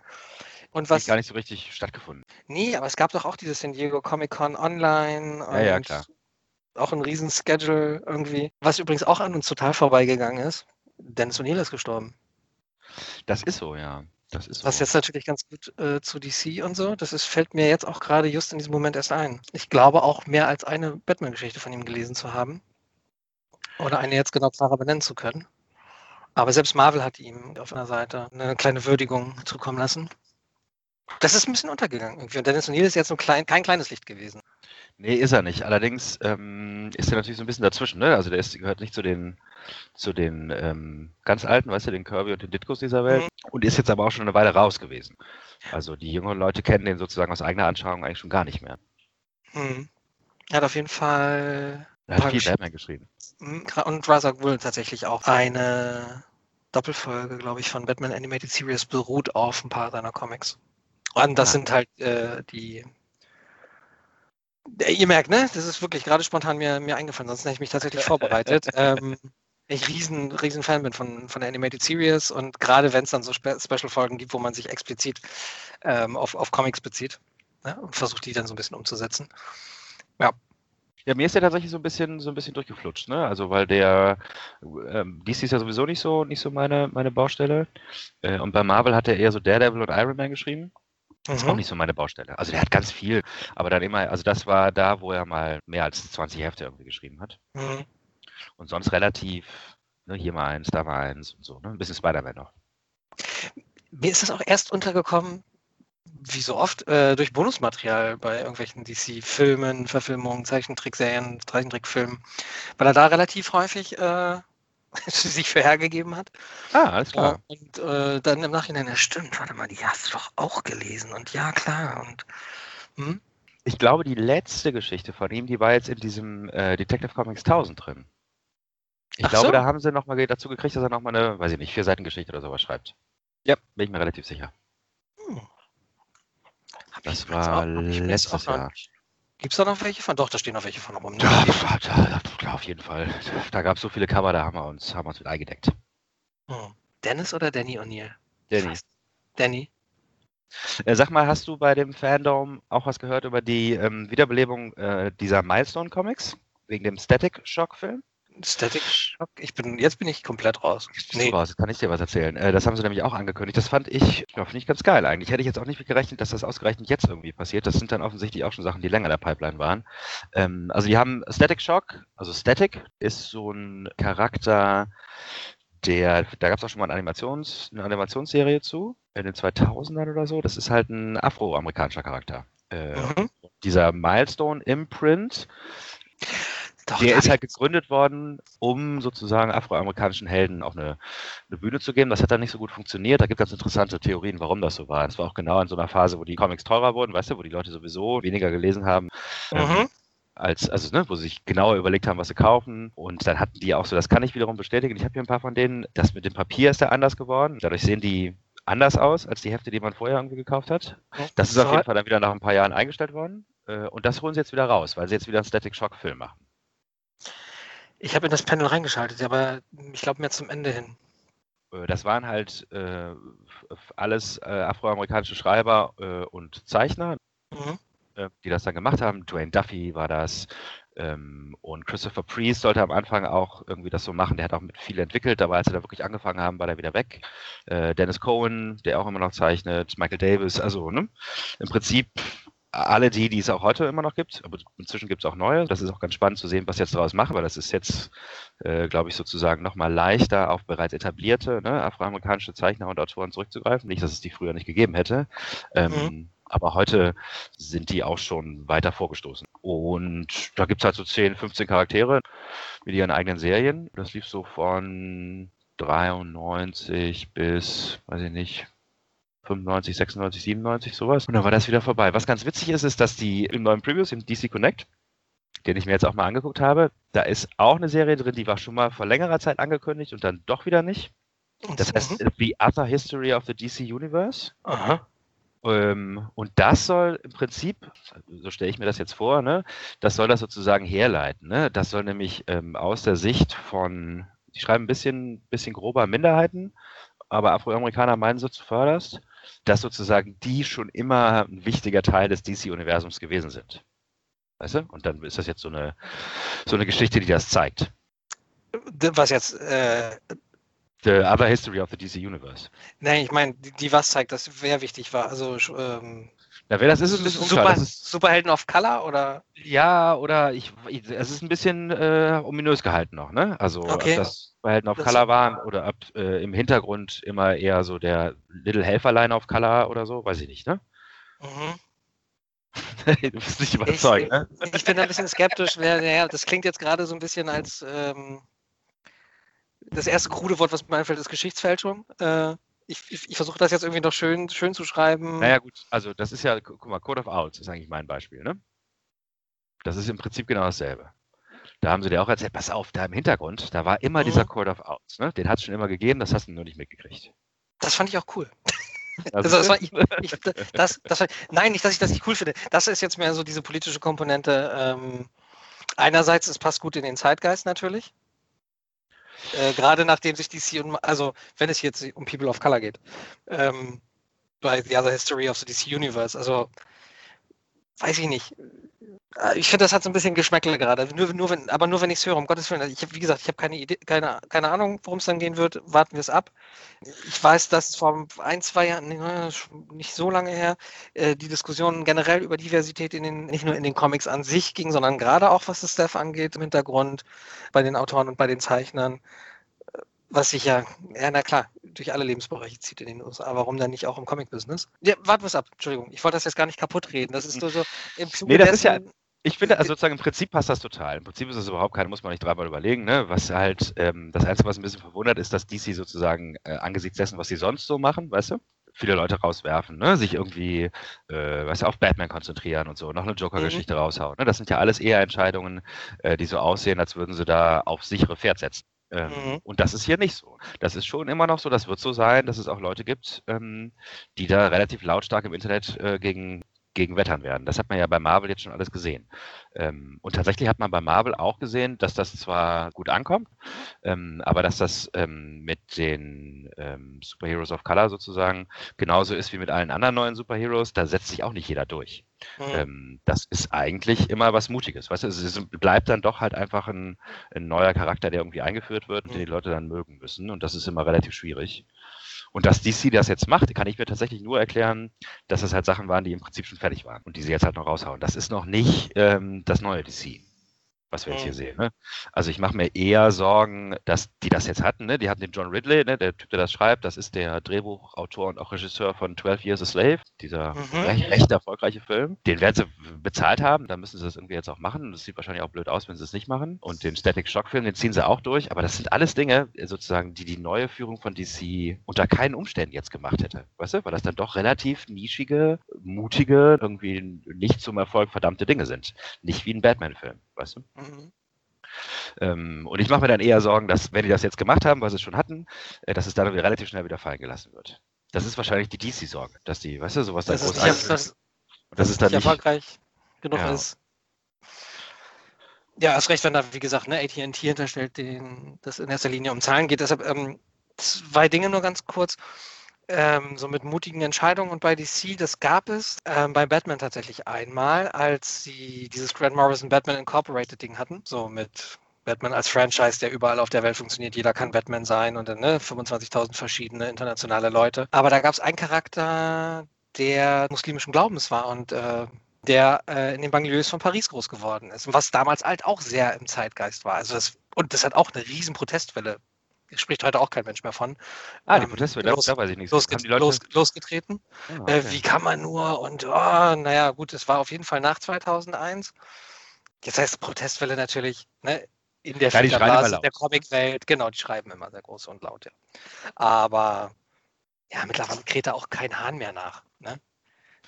Und was. Gar nicht so richtig stattgefunden. Nee, aber es gab doch auch dieses San Diego Comic Con online. Ja, ja, klar. Auch ein riesen Schedule irgendwie. Was übrigens auch an uns total vorbeigegangen ist. Dennis O'Neill ist gestorben. Das ist so, ja. Das ist so. Was jetzt natürlich ganz gut äh, zu DC und so. Das ist, fällt mir jetzt auch gerade just in diesem Moment erst ein. Ich glaube auch mehr als eine Batman-Geschichte von ihm gelesen zu haben. Oder eine jetzt genau klarer benennen zu können. Aber selbst Marvel hat ihm auf einer Seite eine kleine Würdigung zukommen lassen. Das ist ein bisschen untergegangen irgendwie. Und Dennis O'Neill ist jetzt so klein, kein kleines Licht gewesen. Nee, ist er nicht. Allerdings ähm, ist er natürlich so ein bisschen dazwischen. Ne? Also der ist, gehört nicht zu den, zu den ähm, ganz alten, weißt du, den Kirby und den Ditkos dieser Welt. Mhm. Und ist jetzt aber auch schon eine Weile raus gewesen. Also die jüngeren Leute kennen den sozusagen aus eigener Anschauung eigentlich schon gar nicht mehr. Mhm. Er hat auf jeden Fall. Er hat viel Batman geschrieben. Mhm, und Razak Will tatsächlich auch. Eine Doppelfolge, glaube ich, von Batman Animated Series beruht auf ein paar seiner Comics. Und das sind halt äh, die. Ihr merkt, ne? Das ist wirklich gerade spontan mir, mir eingefallen, sonst hätte ich mich tatsächlich vorbereitet. ähm, ich riesen, riesen Fan bin von, von der Animated Series und gerade wenn es dann so Spe Special-Folgen gibt, wo man sich explizit ähm, auf, auf Comics bezieht ne? und versucht, die dann so ein bisschen umzusetzen. Ja. Ja, mir ist der tatsächlich so ein bisschen so ein bisschen durchgeflutscht, ne? Also weil der ähm, DC ist ja sowieso nicht so nicht so meine meine Baustelle äh, und bei Marvel hat er eher so Daredevil und Iron Man geschrieben. Das mhm. ist auch nicht so meine Baustelle. Also der hat ganz viel, aber dann immer, also das war da, wo er mal mehr als 20 Hefte irgendwie geschrieben hat. Mhm. Und sonst relativ, ne, hier mal eins, da mal eins und so, ne? Ein bisschen Spider-Man noch. Mir ist das auch erst untergekommen, wie so oft, äh, durch Bonusmaterial bei irgendwelchen DC-Filmen, Verfilmungen, Zeichentrickserien, Zeichentrickfilmen, weil er da relativ häufig äh, (laughs) sich für hergegeben hat. Ah, alles klar. Und äh, dann im Nachhinein, ja stimmt, warte mal, die hast du doch auch gelesen und ja, klar. Und hm? ich glaube, die letzte Geschichte von ihm, die war jetzt in diesem äh, Detective Comics 1000 drin. Ich Ach glaube, so. da haben sie nochmal dazu gekriegt, dass er nochmal eine, weiß ich nicht, vier Seiten Geschichte oder sowas schreibt. Ja, bin ich mir relativ sicher. Hm. Das war letztes Jahr. Gibt es da noch welche von? Doch, da stehen noch welche von rum. Ne? Ja, da, da, auf jeden Fall. Da gab es so viele Cover, da haben wir uns, haben wir uns mit eingedeckt. Hm. Dennis oder Danny O'Neill? Danny. Danny. Äh, sag mal, hast du bei dem Fandom auch was gehört über die ähm, Wiederbelebung äh, dieser Milestone Comics? Wegen dem Static Shock Film? Static Shock? Ich bin, jetzt bin ich komplett raus. Nee. raus, kann ich dir was erzählen. Äh, das haben sie nämlich auch angekündigt. Das fand ich, ja, finde ich ganz geil eigentlich. Hätte ich jetzt auch nicht mit gerechnet, dass das ausgerechnet jetzt irgendwie passiert. Das sind dann offensichtlich auch schon Sachen, die länger in der Pipeline waren. Ähm, also die haben Static Shock, also Static ist so ein Charakter, der, da gab es auch schon mal eine, Animations, eine Animationsserie zu, in den 2000ern oder so. Das ist halt ein afroamerikanischer Charakter. Äh, mhm. Dieser Milestone Imprint doch, der ist halt gegründet worden, um sozusagen afroamerikanischen Helden auch eine, eine, Bühne zu geben. Das hat dann nicht so gut funktioniert. Da gibt es ganz interessante Theorien, warum das so war. Es war auch genau in so einer Phase, wo die Comics teurer wurden, weißt du, wo die Leute sowieso weniger gelesen haben. Ähm, mhm. Ähm, als, also, ne, wo sie sich genauer überlegt haben, was sie kaufen. Und dann hatten die auch so, das kann ich wiederum bestätigen. Ich habe hier ein paar von denen. Das mit dem Papier ist da anders geworden. Dadurch sehen die anders aus als die Hefte, die man vorher irgendwie gekauft hat. Das ist auf jeden Fall dann wieder nach ein paar Jahren eingestellt worden. Äh, und das holen sie jetzt wieder raus, weil sie jetzt wieder einen Static Shock Film machen. Ich habe in das Panel reingeschaltet, aber ich glaube mehr zum Ende hin. Äh, das waren halt äh, alles äh, afroamerikanische Schreiber äh, und Zeichner, mhm. Äh, die das dann gemacht haben. Dwayne Duffy war das. Ähm, und Christopher Priest sollte am Anfang auch irgendwie das so machen. Der hat auch mit viel entwickelt, aber als sie da wirklich angefangen haben, war der wieder weg. Äh, Dennis Cohen, der auch immer noch zeichnet, Michael Davis, also ne? im Prinzip alle die, die es auch heute immer noch gibt, aber inzwischen gibt es auch neue. Das ist auch ganz spannend zu sehen, was jetzt daraus machen, weil das ist jetzt, äh, glaube ich, sozusagen nochmal leichter auf bereits etablierte ne, afroamerikanische Zeichner und Autoren zurückzugreifen. Nicht, dass es die früher nicht gegeben hätte. Ähm, mhm. Aber heute sind die auch schon weiter vorgestoßen. Und da gibt es halt so 10, 15 Charaktere mit ihren eigenen Serien. Das lief so von 93 bis, weiß ich nicht, 95, 96, 97, sowas. Und dann war das wieder vorbei. Was ganz witzig ist, ist, dass die im neuen Previews, im DC Connect, den ich mir jetzt auch mal angeguckt habe, da ist auch eine Serie drin, die war schon mal vor längerer Zeit angekündigt und dann doch wieder nicht. Das heißt. The Other History of the DC Universe. Aha. Ähm, und das soll im Prinzip, so stelle ich mir das jetzt vor, ne, das soll das sozusagen herleiten. Ne? Das soll nämlich ähm, aus der Sicht von, die schreiben ein bisschen, bisschen grober Minderheiten, aber Afroamerikaner meinen so zuvörderst dass sozusagen die schon immer ein wichtiger Teil des DC-Universums gewesen sind. Weißt du? Und dann ist das jetzt so eine, so eine Geschichte, die das zeigt. Was jetzt? Äh, the Other History of the DC Universe. Nein, ich meine, die, die, was zeigt, dass wer wichtig war. Also ähm, ja, wer das ist, ist ein bisschen Super, unklar. Ist, Superhelden of Color oder? Ja, oder ich, es ist ein bisschen äh, ominös gehalten noch, ne? Also okay. das Superhelden of das Color waren oder ob äh, im Hintergrund immer eher so der Little Helferlein of Color oder so, weiß ich nicht, ne? Mhm. (laughs) du bist nicht überzeugt, ich, ne? Ich bin ein bisschen skeptisch. Ja, das klingt jetzt gerade so ein bisschen als ähm, das erste krude Wort, was mir einfällt, ist Geschichtsfälschung. Äh, ich, ich, ich versuche das jetzt irgendwie noch schön, schön zu schreiben. Naja, gut, also das ist ja, guck mal, Code of Owls ist eigentlich mein Beispiel, ne? Das ist im Prinzip genau dasselbe. Da haben sie dir auch erzählt, pass auf, da im Hintergrund, da war immer mhm. dieser Code of Owls, ne? Den hat es schon immer gegeben, das hast du nur nicht mitgekriegt. Das fand ich auch cool. (laughs) Also, das war, ich, ich, das, das war, nein, nicht, dass ich das nicht cool finde. Das ist jetzt mehr so diese politische Komponente. Ähm, einerseits, es passt gut in den Zeitgeist natürlich. Äh, gerade nachdem sich DC, also wenn es jetzt um People of Color geht, ähm, bei The Other History of the DC Universe, also weiß ich nicht. Äh, ich finde, das hat so ein bisschen Geschmäckle gerade. Nur, nur wenn, aber nur wenn ich es höre, um Gottes Willen. Ich habe, wie gesagt, ich habe keine keine, keine Ahnung, worum es dann gehen wird. Warten wir es ab. Ich weiß, dass vor ein, zwei Jahren, nicht so lange her, äh, die Diskussion generell über Diversität in den, nicht nur in den Comics an sich ging, sondern gerade auch was das Staff angeht im Hintergrund, bei den Autoren und bei den Zeichnern. Was sich ja, ja, na klar, durch alle Lebensbereiche zieht in den USA. Warum dann nicht auch im Comic-Business? Ja, warten wir es ab. Entschuldigung, ich wollte das jetzt gar nicht kaputt reden. Das ist nur so im Zuge Nee, das ist ja, ich finde, also sozusagen im Prinzip passt das total. Im Prinzip ist es überhaupt keine, muss man nicht dreimal überlegen. Ne? Was halt, ähm, das Einzige, was ein bisschen verwundert, ist, dass DC sozusagen äh, angesichts dessen, was sie sonst so machen, weißt du, viele Leute rauswerfen, ne? sich irgendwie, äh, weißt du, auf Batman konzentrieren und so, noch eine Joker-Geschichte mhm. raushauen. Ne? Das sind ja alles eher Entscheidungen, äh, die so aussehen, als würden sie da auf sichere Pferd setzen. Ähm, mhm. Und das ist hier nicht so. Das ist schon immer noch so, das wird so sein, dass es auch Leute gibt, ähm, die da relativ lautstark im Internet äh, gegen gegen wettern werden. Das hat man ja bei Marvel jetzt schon alles gesehen. Ähm, und tatsächlich hat man bei Marvel auch gesehen, dass das zwar gut ankommt, ähm, aber dass das ähm, mit den ähm, Superheroes of Color sozusagen genauso ist wie mit allen anderen neuen Superheroes. Da setzt sich auch nicht jeder durch. Mhm. das ist eigentlich immer was Mutiges. Weißt du, es bleibt dann doch halt einfach ein, ein neuer Charakter, der irgendwie eingeführt wird und mhm. den die Leute dann mögen müssen. Und das ist immer relativ schwierig. Und dass DC das jetzt macht, kann ich mir tatsächlich nur erklären, dass es halt Sachen waren, die im Prinzip schon fertig waren und die sie jetzt halt noch raushauen. Das ist noch nicht ähm, das neue DC was wir jetzt hier sehen. Ne? Also ich mache mir eher Sorgen, dass die das jetzt hatten. Ne? Die hatten den John Ridley, ne? der Typ, der das schreibt, das ist der Drehbuchautor und auch Regisseur von 12 Years a Slave, dieser mhm. recht, recht, erfolgreiche Film. Den werden sie bezahlt haben, dann müssen sie das irgendwie jetzt auch machen. Das sieht wahrscheinlich auch blöd aus, wenn sie es nicht machen. Und den Static Shock Film, den ziehen sie auch durch. Aber das sind alles Dinge, sozusagen, die die neue Führung von DC unter keinen Umständen jetzt gemacht hätte. Weißt du? Weil das dann doch relativ nischige, mutige, irgendwie nicht zum Erfolg verdammte Dinge sind. Nicht wie ein Batman-Film weißt du? Mhm. Ähm, und ich mache mir dann eher Sorgen, dass, wenn die das jetzt gemacht haben, was sie schon hatten, äh, dass es dann relativ schnell wieder fallen gelassen wird. Das ist wahrscheinlich die DC-Sorge, dass die, weißt du, sowas da groß ist. Das, dass es dann nicht erfolgreich genug ja. ist. Ja, hast recht, wenn da, wie gesagt, ne, AT&T hinterstellt, den, das in erster Linie um Zahlen geht. Deshalb ähm, zwei Dinge nur ganz kurz ähm, so mit mutigen Entscheidungen und bei DC, das gab es ähm, bei Batman tatsächlich einmal, als sie dieses Grant Morrison Batman Incorporated Ding hatten, so mit Batman als Franchise, der überall auf der Welt funktioniert. Jeder kann Batman sein und dann ne, 25.000 verschiedene internationale Leute. Aber da gab es einen Charakter, der muslimischen Glaubens war und äh, der äh, in den Banlieues von Paris groß geworden ist. Und was damals halt auch sehr im Zeitgeist war. Also das, und das hat auch eine riesen Protestwelle spricht heute auch kein Mensch mehr von. Ah, die ähm, Proteste, los, da weiß ich nicht. Losge los, losgetreten. Ah, äh, okay. äh, wie kann man nur? Und oh, naja, gut, es war auf jeden Fall nach 2001. Jetzt heißt Protestwelle natürlich ne, in der ja, der Comicwelt. Genau, die schreiben immer sehr groß und laut, ja. Aber ja, mittlerweile kräht da auch kein Hahn mehr nach. Ne?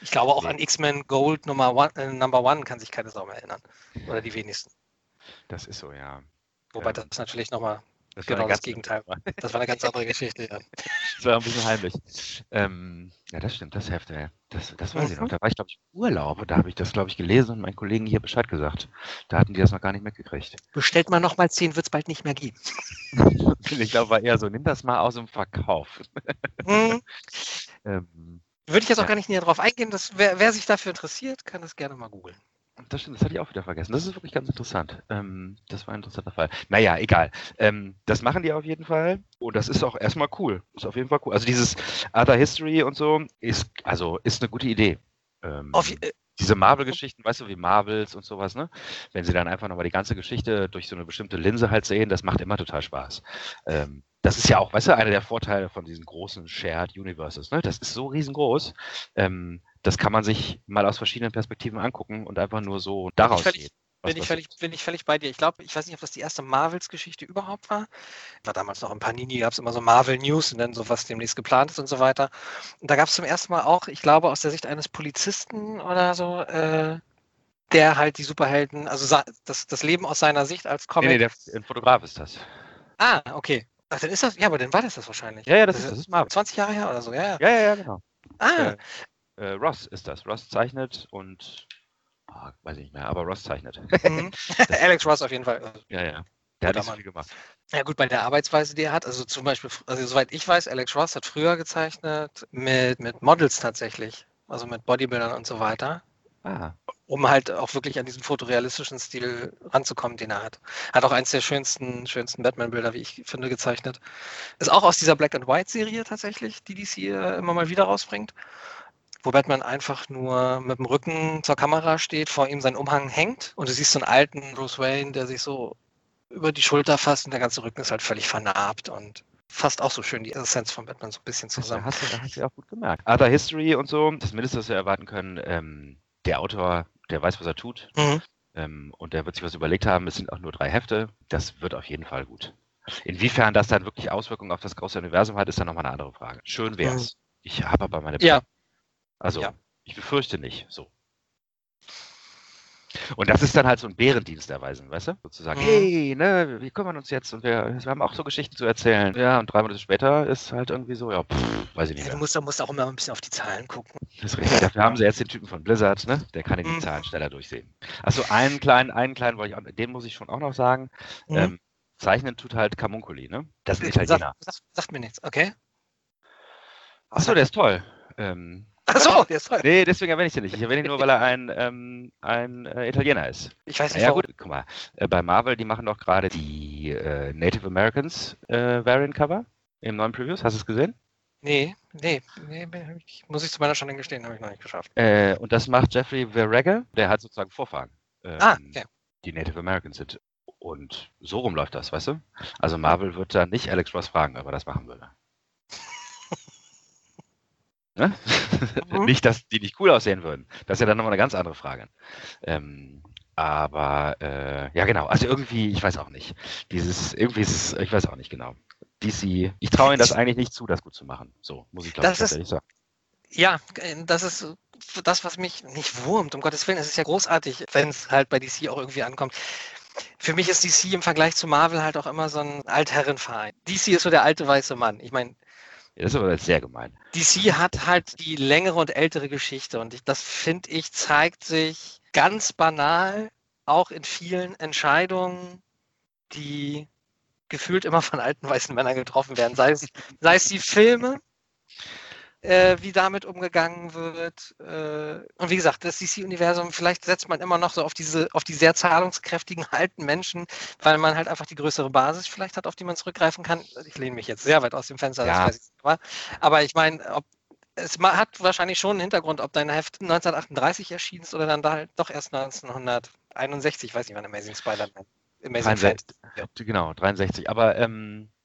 Ich glaube auch nee. an X-Men Gold Nummer one, äh, Number One kann sich keine Sau mehr erinnern. Oder die wenigsten. Das ist so, ja. Wobei ähm, das natürlich nochmal das genau das Gegenteil. Das war eine ganz andere Geschichte, ja. Das war ein bisschen heimlich. Ähm, ja, das stimmt, das Heft, ey. Das, das weiß mhm. ich noch. Da war ich, glaube ich, im Urlaub da habe ich das, glaube ich, gelesen und meinen Kollegen hier Bescheid gesagt. Da hatten die das noch gar nicht mitgekriegt. Bestellt man nochmal zehn, wird es bald nicht mehr geben. (laughs) ich glaube, war eher so, nimm das mal aus dem Verkauf. Mhm. (laughs) ähm, Würde ich jetzt auch ja. gar nicht näher drauf eingehen. Dass, wer, wer sich dafür interessiert, kann das gerne mal googeln. Das stimmt, das hatte ich auch wieder vergessen. Das ist wirklich ganz interessant. Ähm, das war ein interessanter Fall. Naja, egal. Ähm, das machen die auf jeden Fall. Und das ist auch erstmal cool. Ist auf jeden Fall cool. Also dieses Other History und so ist, also ist eine gute Idee. Ähm, auf, äh, diese Marvel-Geschichten, weißt du, wie Marvels und sowas, ne? Wenn sie dann einfach nochmal die ganze Geschichte durch so eine bestimmte Linse halt sehen, das macht immer total Spaß. Ähm, das ist ja auch, weißt du, einer der Vorteile von diesen großen Shared Universes, ne? Das ist so riesengroß. Ähm, das kann man sich mal aus verschiedenen Perspektiven angucken und einfach nur so daraus bin ich bin ich, völlig, bin ich völlig bei dir. Ich glaube, ich weiß nicht, ob das die erste Marvels-Geschichte überhaupt war. War damals noch im Panini, gab es immer so Marvel News und dann so, was demnächst geplant ist und so weiter. Und da gab es zum ersten Mal auch, ich glaube, aus der Sicht eines Polizisten oder so, äh, der halt die Superhelden, also das, das Leben aus seiner Sicht als Comic. Nee, nee, der, ein Fotograf ist das. Ah, okay. Ach, dann ist das, ja, aber dann war das das wahrscheinlich. Ja, ja, das, das ist, das ist Marvel. 20 Jahre her oder so, ja, ja. Ja, ja, ja genau. Ah, äh, Ross ist das. Ross zeichnet und oh, weiß ich nicht mehr, aber Ross zeichnet. (laughs) Mhm. (laughs) Alex Ross auf jeden Fall. Ja, ja. Der hat nicht so viel gemacht. Ja gut, bei der Arbeitsweise, die er hat, also zum Beispiel, also soweit ich weiß, Alex Ross hat früher gezeichnet mit, mit Models tatsächlich, also mit Bodybuildern und so weiter. Ah. Um halt auch wirklich an diesen fotorealistischen Stil ranzukommen, den er hat. Hat auch eins der schönsten, schönsten Batman-Bilder, wie ich finde, gezeichnet. Ist auch aus dieser Black and White-Serie tatsächlich, die DC immer mal wieder rausbringt wo Batman einfach nur mit dem Rücken zur Kamera steht, vor ihm sein Umhang hängt und du siehst so einen alten Bruce Wayne, der sich so über die Schulter fasst und der ganze Rücken ist halt völlig vernarbt und fasst auch so schön die Essenz von Batman so ein bisschen zusammen. Das hast du, hast du auch gut gemerkt. Other History und so, das Mindeste, was wir erwarten können, ähm, der Autor, der weiß, was er tut. Mhm. Ähm, und der wird sich was überlegt haben. Es sind auch nur drei Hefte. Das wird auf jeden Fall gut. Inwiefern das dann wirklich Auswirkungen auf das große Universum hat, ist dann nochmal eine andere Frage. Schön wär's. Mhm. Ich habe aber meine. Ja. Also, ja. ich befürchte nicht. So. Und das ist dann halt so ein Bärendienst erweisen, weißt du? Sozusagen, mhm. hey, ne, wir kümmern uns jetzt und wir, wir, haben auch so Geschichten zu erzählen. Ja, und drei Monate später ist halt irgendwie so, ja, pff, weiß ich nicht. Ja, du musst, musst, auch immer ein bisschen auf die Zahlen gucken. Das ist richtig. Dafür haben sie jetzt den Typen von Blizzard, ne? Der kann in die mhm. Zahlen schneller durchsehen. Achso, einen kleinen, einen kleinen wollte ich auch, den muss ich schon auch noch sagen. Mhm. Ähm, zeichnen tut halt Camuncoli, ne? Das ist ein Italiener. Sag, sag, sagt mir nichts, okay? Achso, der ist toll. Ähm, Achso, (laughs) der ist toll. Nee, deswegen erwähne ich den nicht. Ich erwähne ihn nur, weil er (laughs) ein, ähm, ein äh, Italiener ist. Ich weiß nicht, Ja, gut, guck mal. Äh, bei Marvel, die machen doch gerade die äh, Native Americans äh, Variant Cover im neuen Previews. Hast du es gesehen? Nee, nee, nee, muss ich zu meiner Schande gestehen, habe ich noch nicht geschafft. Äh, und das macht Jeffrey Verrege, der hat sozusagen Vorfahren. Ähm, ah, okay. Die Native Americans sind. Und so rum läuft das, weißt du? Also Marvel wird da nicht Alex Ross fragen, aber das machen würde. Ne? Mhm. (laughs) nicht, dass die nicht cool aussehen würden. Das ist ja dann nochmal eine ganz andere Frage. Ähm, aber äh, ja, genau. Also irgendwie, ich weiß auch nicht. Dieses, irgendwie ist es, ich weiß auch nicht genau. DC, ich traue ihnen das eigentlich nicht zu, das gut zu machen. So, muss ich glaube ich tatsächlich sagen. Ja, das ist das, was mich nicht wurmt. Um Gottes Willen, es ist ja großartig, wenn es halt bei DC auch irgendwie ankommt. Für mich ist DC im Vergleich zu Marvel halt auch immer so ein Altherrenverein. DC ist so der alte weiße Mann. Ich meine, das ist aber sehr gemein. DC hat halt die längere und ältere Geschichte und ich, das finde ich zeigt sich ganz banal auch in vielen Entscheidungen, die gefühlt immer von alten weißen Männern getroffen werden. Sei es, sei es die Filme, äh, wie damit umgegangen wird. Äh, und wie gesagt, das DC-Universum, vielleicht setzt man immer noch so auf diese, auf die sehr zahlungskräftigen (laughs) alten Menschen, weil man halt einfach die größere Basis vielleicht hat, auf die man zurückgreifen kann. Ich lehne mich jetzt sehr weit aus dem Fenster, ja. das weiß ich aber. Aber ich meine, ob es hat wahrscheinlich schon einen Hintergrund, ob dein Heft 1938 erschien ist oder dann da halt doch erst 1961, weiß nicht wann Amazing Spider-Man. Amazing 63, Genau, 63. Aber ähm, äh, äh,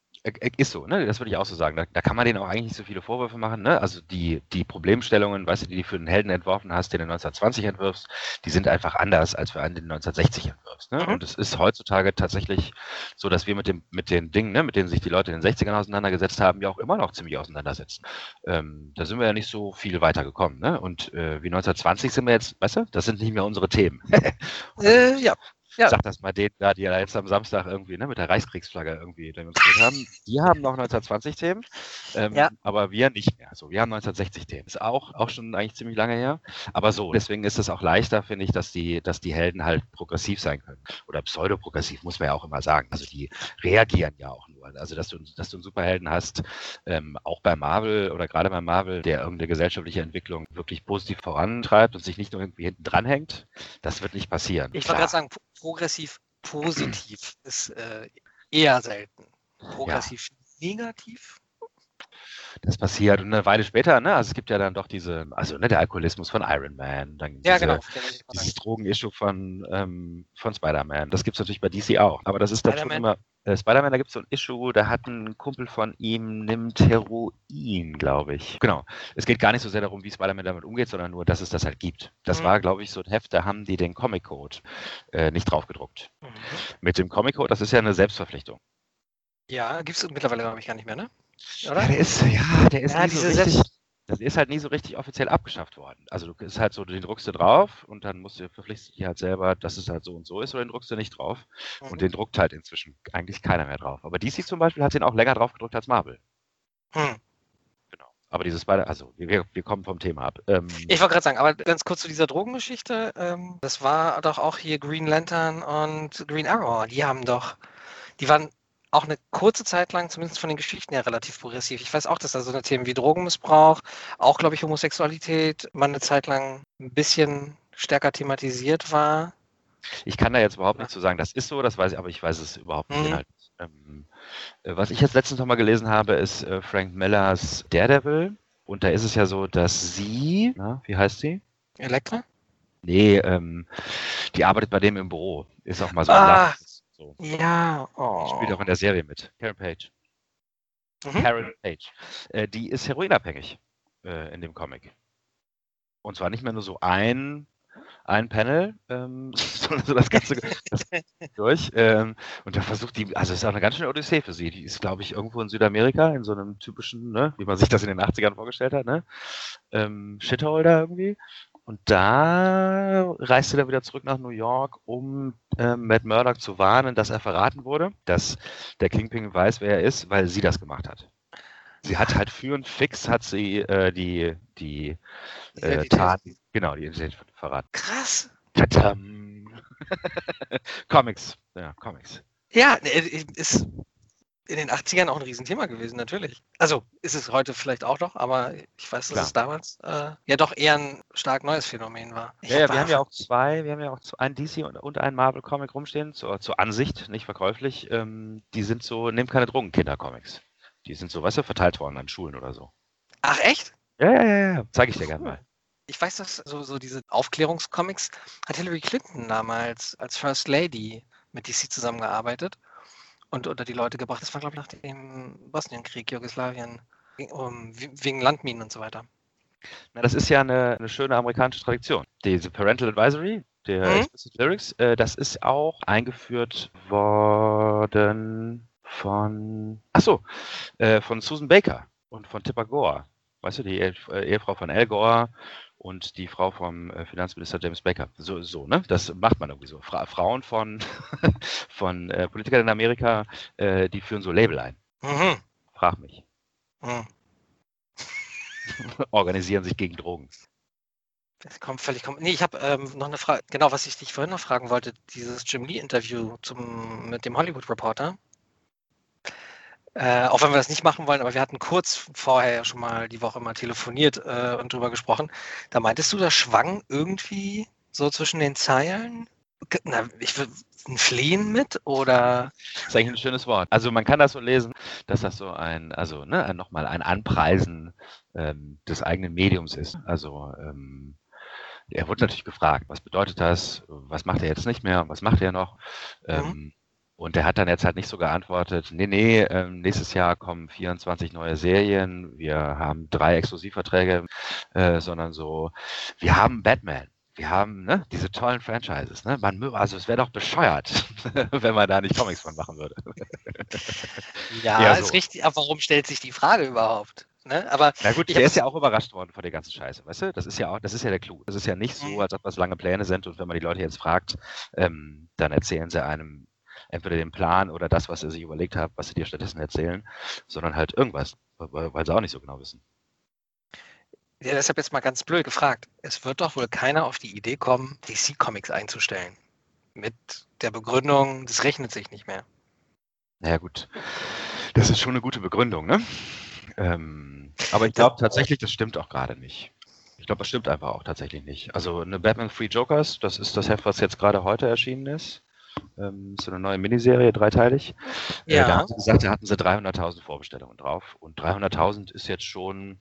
ist so, ne? Das würde ich auch so sagen. Da, da, kann man denen auch eigentlich nicht so viele Vorwürfe machen, ne? Also die, die Problemstellungen, weißt du, die du für den Helden entworfen hast, den du 1920 entwirfst, die sind einfach anders, als für einen, den du 1960 entwirfst. Ne? Mhm. Und es ist heutzutage tatsächlich so, dass wir mit dem, mit den Dingen, ne, mit denen sich die Leute in den 60ern auseinandergesetzt haben, ja auch immer noch ziemlich auseinandersetzen. Ähm, da sind wir ja nicht so viel weiter gekommen, ne? Und äh, wie 1920 sind wir jetzt, weißt du, das sind nicht mehr unsere Themen. (laughs) äh, ja. Ja. Sag das mal denen da, die ja jetzt am Samstag irgendwie ne, mit der Reichskriegsflagge irgendwie demonstriert haben. Die haben noch 1920 Themen, ähm, ja. aber wir nicht mehr. So, wir haben 1960 Themen. Ist auch, auch schon eigentlich ziemlich lange her. Aber so, deswegen ist es auch leichter, finde ich, dass die, dass die Helden halt progressiv sein können. Oder pseudoprogressiv, muss man ja auch immer sagen. Also die reagieren ja auch nur. Also dass du, dass du einen Superhelden hast, ähm, auch bei Marvel oder gerade bei Marvel, der irgendeine gesellschaftliche Entwicklung wirklich positiv vorantreibt und sich nicht nur irgendwie hinten dranhängt, das wird nicht passieren. Ich wollte gerade sagen, progressiv positiv ist äh, eher selten. Progressiv ja. negativ? Das passiert und eine Weile später, ne, also es gibt ja dann doch diese, also ne, der Alkoholismus von Iron Man, dann ja, diese, genau. dieses Drogenissue von, ähm, von Spider-Man. Das gibt es natürlich bei DC auch. Aber das ist dann schon immer. Äh, Spider-Man, da gibt es so ein Issue, da hat ein Kumpel von ihm, nimmt Heroin, glaube ich. Genau. Es geht gar nicht so sehr darum, wie Spider-Man damit umgeht, sondern nur, dass es das halt gibt. Das mhm. war, glaube ich, so ein Heft, da haben die den Comic-Code äh, nicht draufgedruckt. Mhm. Mit dem Comic-Code, das ist ja eine Selbstverpflichtung. Ja, gibt es mittlerweile, glaube ich, gar nicht mehr, ne? Oder? Ja, der ist, ja, der ist ja, nie so richtig, das ist halt nie so richtig offiziell abgeschafft worden. Also du ist halt so, den druckst du drauf und dann musst du verpflichtet dich halt selber, dass es halt so und so ist, oder den druckst du nicht drauf. Mhm. Und den druckt halt inzwischen eigentlich keiner mehr drauf. Aber DC zum Beispiel hat den auch länger drauf gedruckt als Marvel. Hm. Genau. Aber dieses beide, also wir, wir kommen vom Thema ab. Ähm, ich wollte gerade sagen, aber ganz kurz zu dieser Drogengeschichte. Ähm, das war doch auch hier Green Lantern und Green Arrow. Die haben doch, die waren auch eine kurze Zeit lang, zumindest von den Geschichten her, relativ progressiv. Ich weiß auch, dass da so eine Themen wie Drogenmissbrauch, auch, glaube ich, Homosexualität, mal eine Zeit lang ein bisschen stärker thematisiert war. Ich kann da jetzt überhaupt nicht zu sagen, das ist so, das weiß ich, aber ich weiß es überhaupt nicht. Mhm. Ähm, äh, was ich jetzt letztens noch mal gelesen habe, ist äh, Frank Millers Daredevil. Und da ist es ja so, dass sie, na, wie heißt sie? Elektra? Nee, ähm, die arbeitet bei dem im Büro. Ist auch mal so ah, so. Ja, oh. Die spielt auch in der Serie mit. Karen Page. mhm. Karen Page. Äh, die ist heroinabhängig äh, in dem Comic. Und zwar nicht mehr nur so ein ein Panel, ähm, (laughs) so das Ganze das (laughs) durch. Ähm, und da versucht die, also es ist auch eine ganz schöne Odyssee für sie. Die ist, glaube ich, irgendwo in Südamerika, in so einem typischen, ne, wie man sich das in den 80ern vorgestellt hat, ne? Ähm, Shitholder irgendwie. Und da reist sie dann wieder zurück nach New York, um ähm, Matt Murdock zu warnen, dass er verraten wurde, dass der Kingpin weiß, wer er ist, weil sie das gemacht hat. Sie hat halt für und fix hat sie äh, die, die äh, Tat, genau, die Identität verraten. Krass. Tadam. (laughs) Comics, ja, Comics. Ja, ne, äh, ist in den 80ern auch ein Riesenthema gewesen, natürlich. Also ist es heute vielleicht auch noch, aber ich weiß, dass Klar. es damals äh, ja doch eher ein stark neues Phänomen war. ja, ja wir haben ja auch zwei, wir haben ja auch ein DC und, und ein Marvel-Comic rumstehen, zur, zur Ansicht, nicht verkäuflich. Ähm, die sind so, nehmt keine Drogen, Kinder-Comics. Die sind so, weißt du, verteilt worden an Schulen oder so. Ach, echt? Ja, ja, ja, ja. Zeige ich dir gerne mal. Ich weiß, dass so, so diese Aufklärungscomics hat Hillary Clinton damals als First Lady mit DC zusammengearbeitet und unter die Leute gebracht. Das war, glaube ich, nach dem Bosnienkrieg, Jugoslawien, um, wegen Landminen und so weiter. Na, das ist ja eine, eine schöne amerikanische Tradition. Diese Parental Advisory, der mhm. Explicit Lyrics, äh, das ist auch eingeführt worden von, achso, äh, von Susan Baker und von Tipper Gore. Weißt du, die äh, Ehefrau von Al Gore und die Frau vom äh, Finanzminister James Baker. So, so, ne? Das macht man irgendwie so. Fra Frauen von, (laughs) von äh, Politikern in Amerika, äh, die führen so Label ein. Mhm. Frag mich. Mhm. (laughs) Organisieren sich gegen Drogen. Das kommt völlig. Kommt, nee, ich habe ähm, noch eine Frage. Genau, was ich dich vorhin noch fragen wollte: dieses Jim Lee-Interview mit dem Hollywood Reporter. Äh, auch wenn wir das nicht machen wollen, aber wir hatten kurz vorher ja schon mal die Woche mal telefoniert äh, und drüber gesprochen. Da meintest du, das schwang irgendwie so zwischen den Zeilen? Na, ich will ein Flehen mit oder? Das ist eigentlich ein schönes Wort. Also man kann das so lesen, dass das so ein, also ne, nochmal ein Anpreisen ähm, des eigenen Mediums ist. Also ähm, er wurde natürlich gefragt, was bedeutet das, was macht er jetzt nicht mehr, was macht er noch? Mhm. Ähm, und der hat dann jetzt halt nicht so geantwortet, nee, nee, äh, nächstes Jahr kommen 24 neue Serien, wir haben drei Exklusivverträge, äh, sondern so, wir haben Batman, wir haben ne, diese tollen Franchises. Ne? Man, also es wäre doch bescheuert, (laughs) wenn man da nicht Comics von machen würde. (laughs) ja, ja so. ist richtig, aber warum stellt sich die Frage überhaupt? Ne? Aber Na gut, der ist ja auch überrascht worden von der ganzen Scheiße, weißt du? Das ist ja auch, das ist ja der Clou. Das ist ja nicht so, mhm. als ob das lange Pläne sind und wenn man die Leute jetzt fragt, ähm, dann erzählen sie einem, entweder den Plan oder das, was sie sich überlegt haben, was sie dir stattdessen erzählen, sondern halt irgendwas, weil, sie auch nicht so genau wissen. Ja, deshalb jetzt mal ganz blöd gefragt. Es wird doch wohl keiner auf die Idee kommen, DC Comics einzustellen. Mit der Begründung, das rechnet sich nicht mehr. Naja, gut. Das ist schon eine gute Begründung, ne? Ähm, aber ich glaube tatsächlich, das stimmt auch gerade nicht. Ich glaube, das stimmt einfach auch tatsächlich nicht. Also eine Batman Free Jokers, das ist das Heft, was jetzt gerade heute erschienen ist. Ähm, so eine neue Miniserie, dreiteilig. Ja. Äh, da haben sie gesagt, da hatten sie 300.000 Vorbestellungen drauf. Und 300.000 ist jetzt schon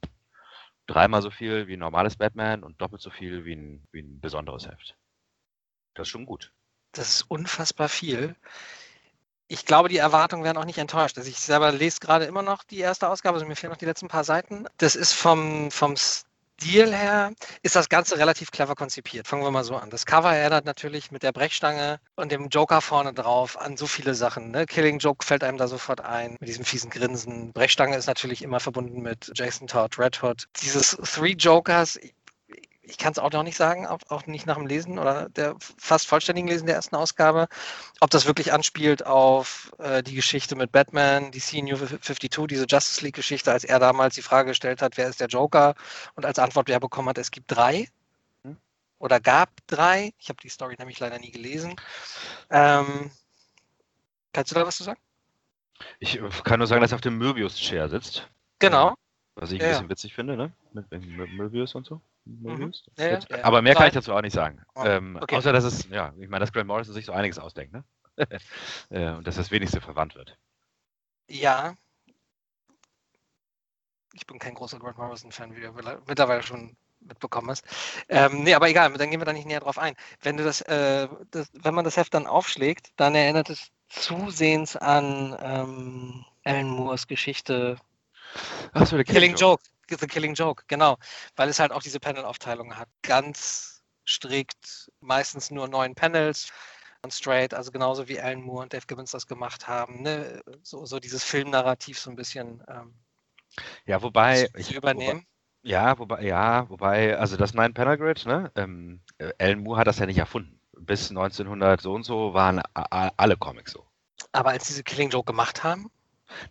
dreimal so viel wie ein normales Batman und doppelt so viel wie ein, wie ein besonderes Heft. Das ist schon gut. Das ist unfassbar viel. Ich glaube, die Erwartungen werden auch nicht enttäuscht. Also ich selber lese gerade immer noch die erste Ausgabe, also mir fehlen noch die letzten paar Seiten. Das ist vom, vom Stil her ist das Ganze relativ clever konzipiert. Fangen wir mal so an. Das Cover erinnert natürlich mit der Brechstange und dem Joker vorne drauf an so viele Sachen. Ne? Killing Joke fällt einem da sofort ein, mit diesem fiesen Grinsen. Brechstange ist natürlich immer verbunden mit Jason Todd, Red Hood. Dieses Three Jokers, ich kann es auch noch nicht sagen, auch, nicht nach dem Lesen oder der fast vollständigen Lesen der ersten Ausgabe, ob das wirklich anspielt auf äh, die Geschichte mit Batman, DC New 52, diese Justice League-Geschichte, als er damals die Frage gestellt hat, wer ist der Joker und als Antwort wer bekommen hat, es gibt drei hm? oder gab drei. Ich habe die Story nämlich leider nie gelesen. Ähm, kannst du da was zu sagen? Ich äh, kann nur sagen, dass er auf dem Möbius-Chair sitzt. Genau. Was ich ein ja. bisschen witzig finde, ne? Mit, mit Möbius und so. Mhm. Ja, ja. Aber mehr kann ich dazu auch nicht sagen. Oh, ähm, okay. Außer, dass es, ja, ich meine, dass Grant Morrison sich so einiges ausdenkt, ne? (laughs) Äh, und dass das wenigste verwandt wird. Ja. Ich bin kein großer Grant Morrison-Fan, wie du mittlerweile schon mitbekommen hast. Ähm, nee, aber egal, dann gehen wir da nicht näher drauf ein. Wenn du das, äh, das, wenn man das Heft dann aufschlägt, dann erinnert es zusehends an ähm, Alan Moores Geschichte Achso, der Killing, Killing Joke. Joke. The Killing Joke, genau. Weil es halt auch diese Panel-Aufteilung hat. Ganz strikt, meistens nur neun Panels und straight, also genauso wie Alan Moore und Dave Gibbons das gemacht haben. Ne? So, so dieses Filmnarrativ so ein bisschen ähm, ja, wobei ich übernehmen. Wobei, ja, wobei, ja, wobei, also das Nine Panel Grid, ne? Ähm, Alan Moore hat das ja nicht erfunden. Bis 1900 so und so waren alle Comics so. Aber als diese Killing Joke gemacht haben,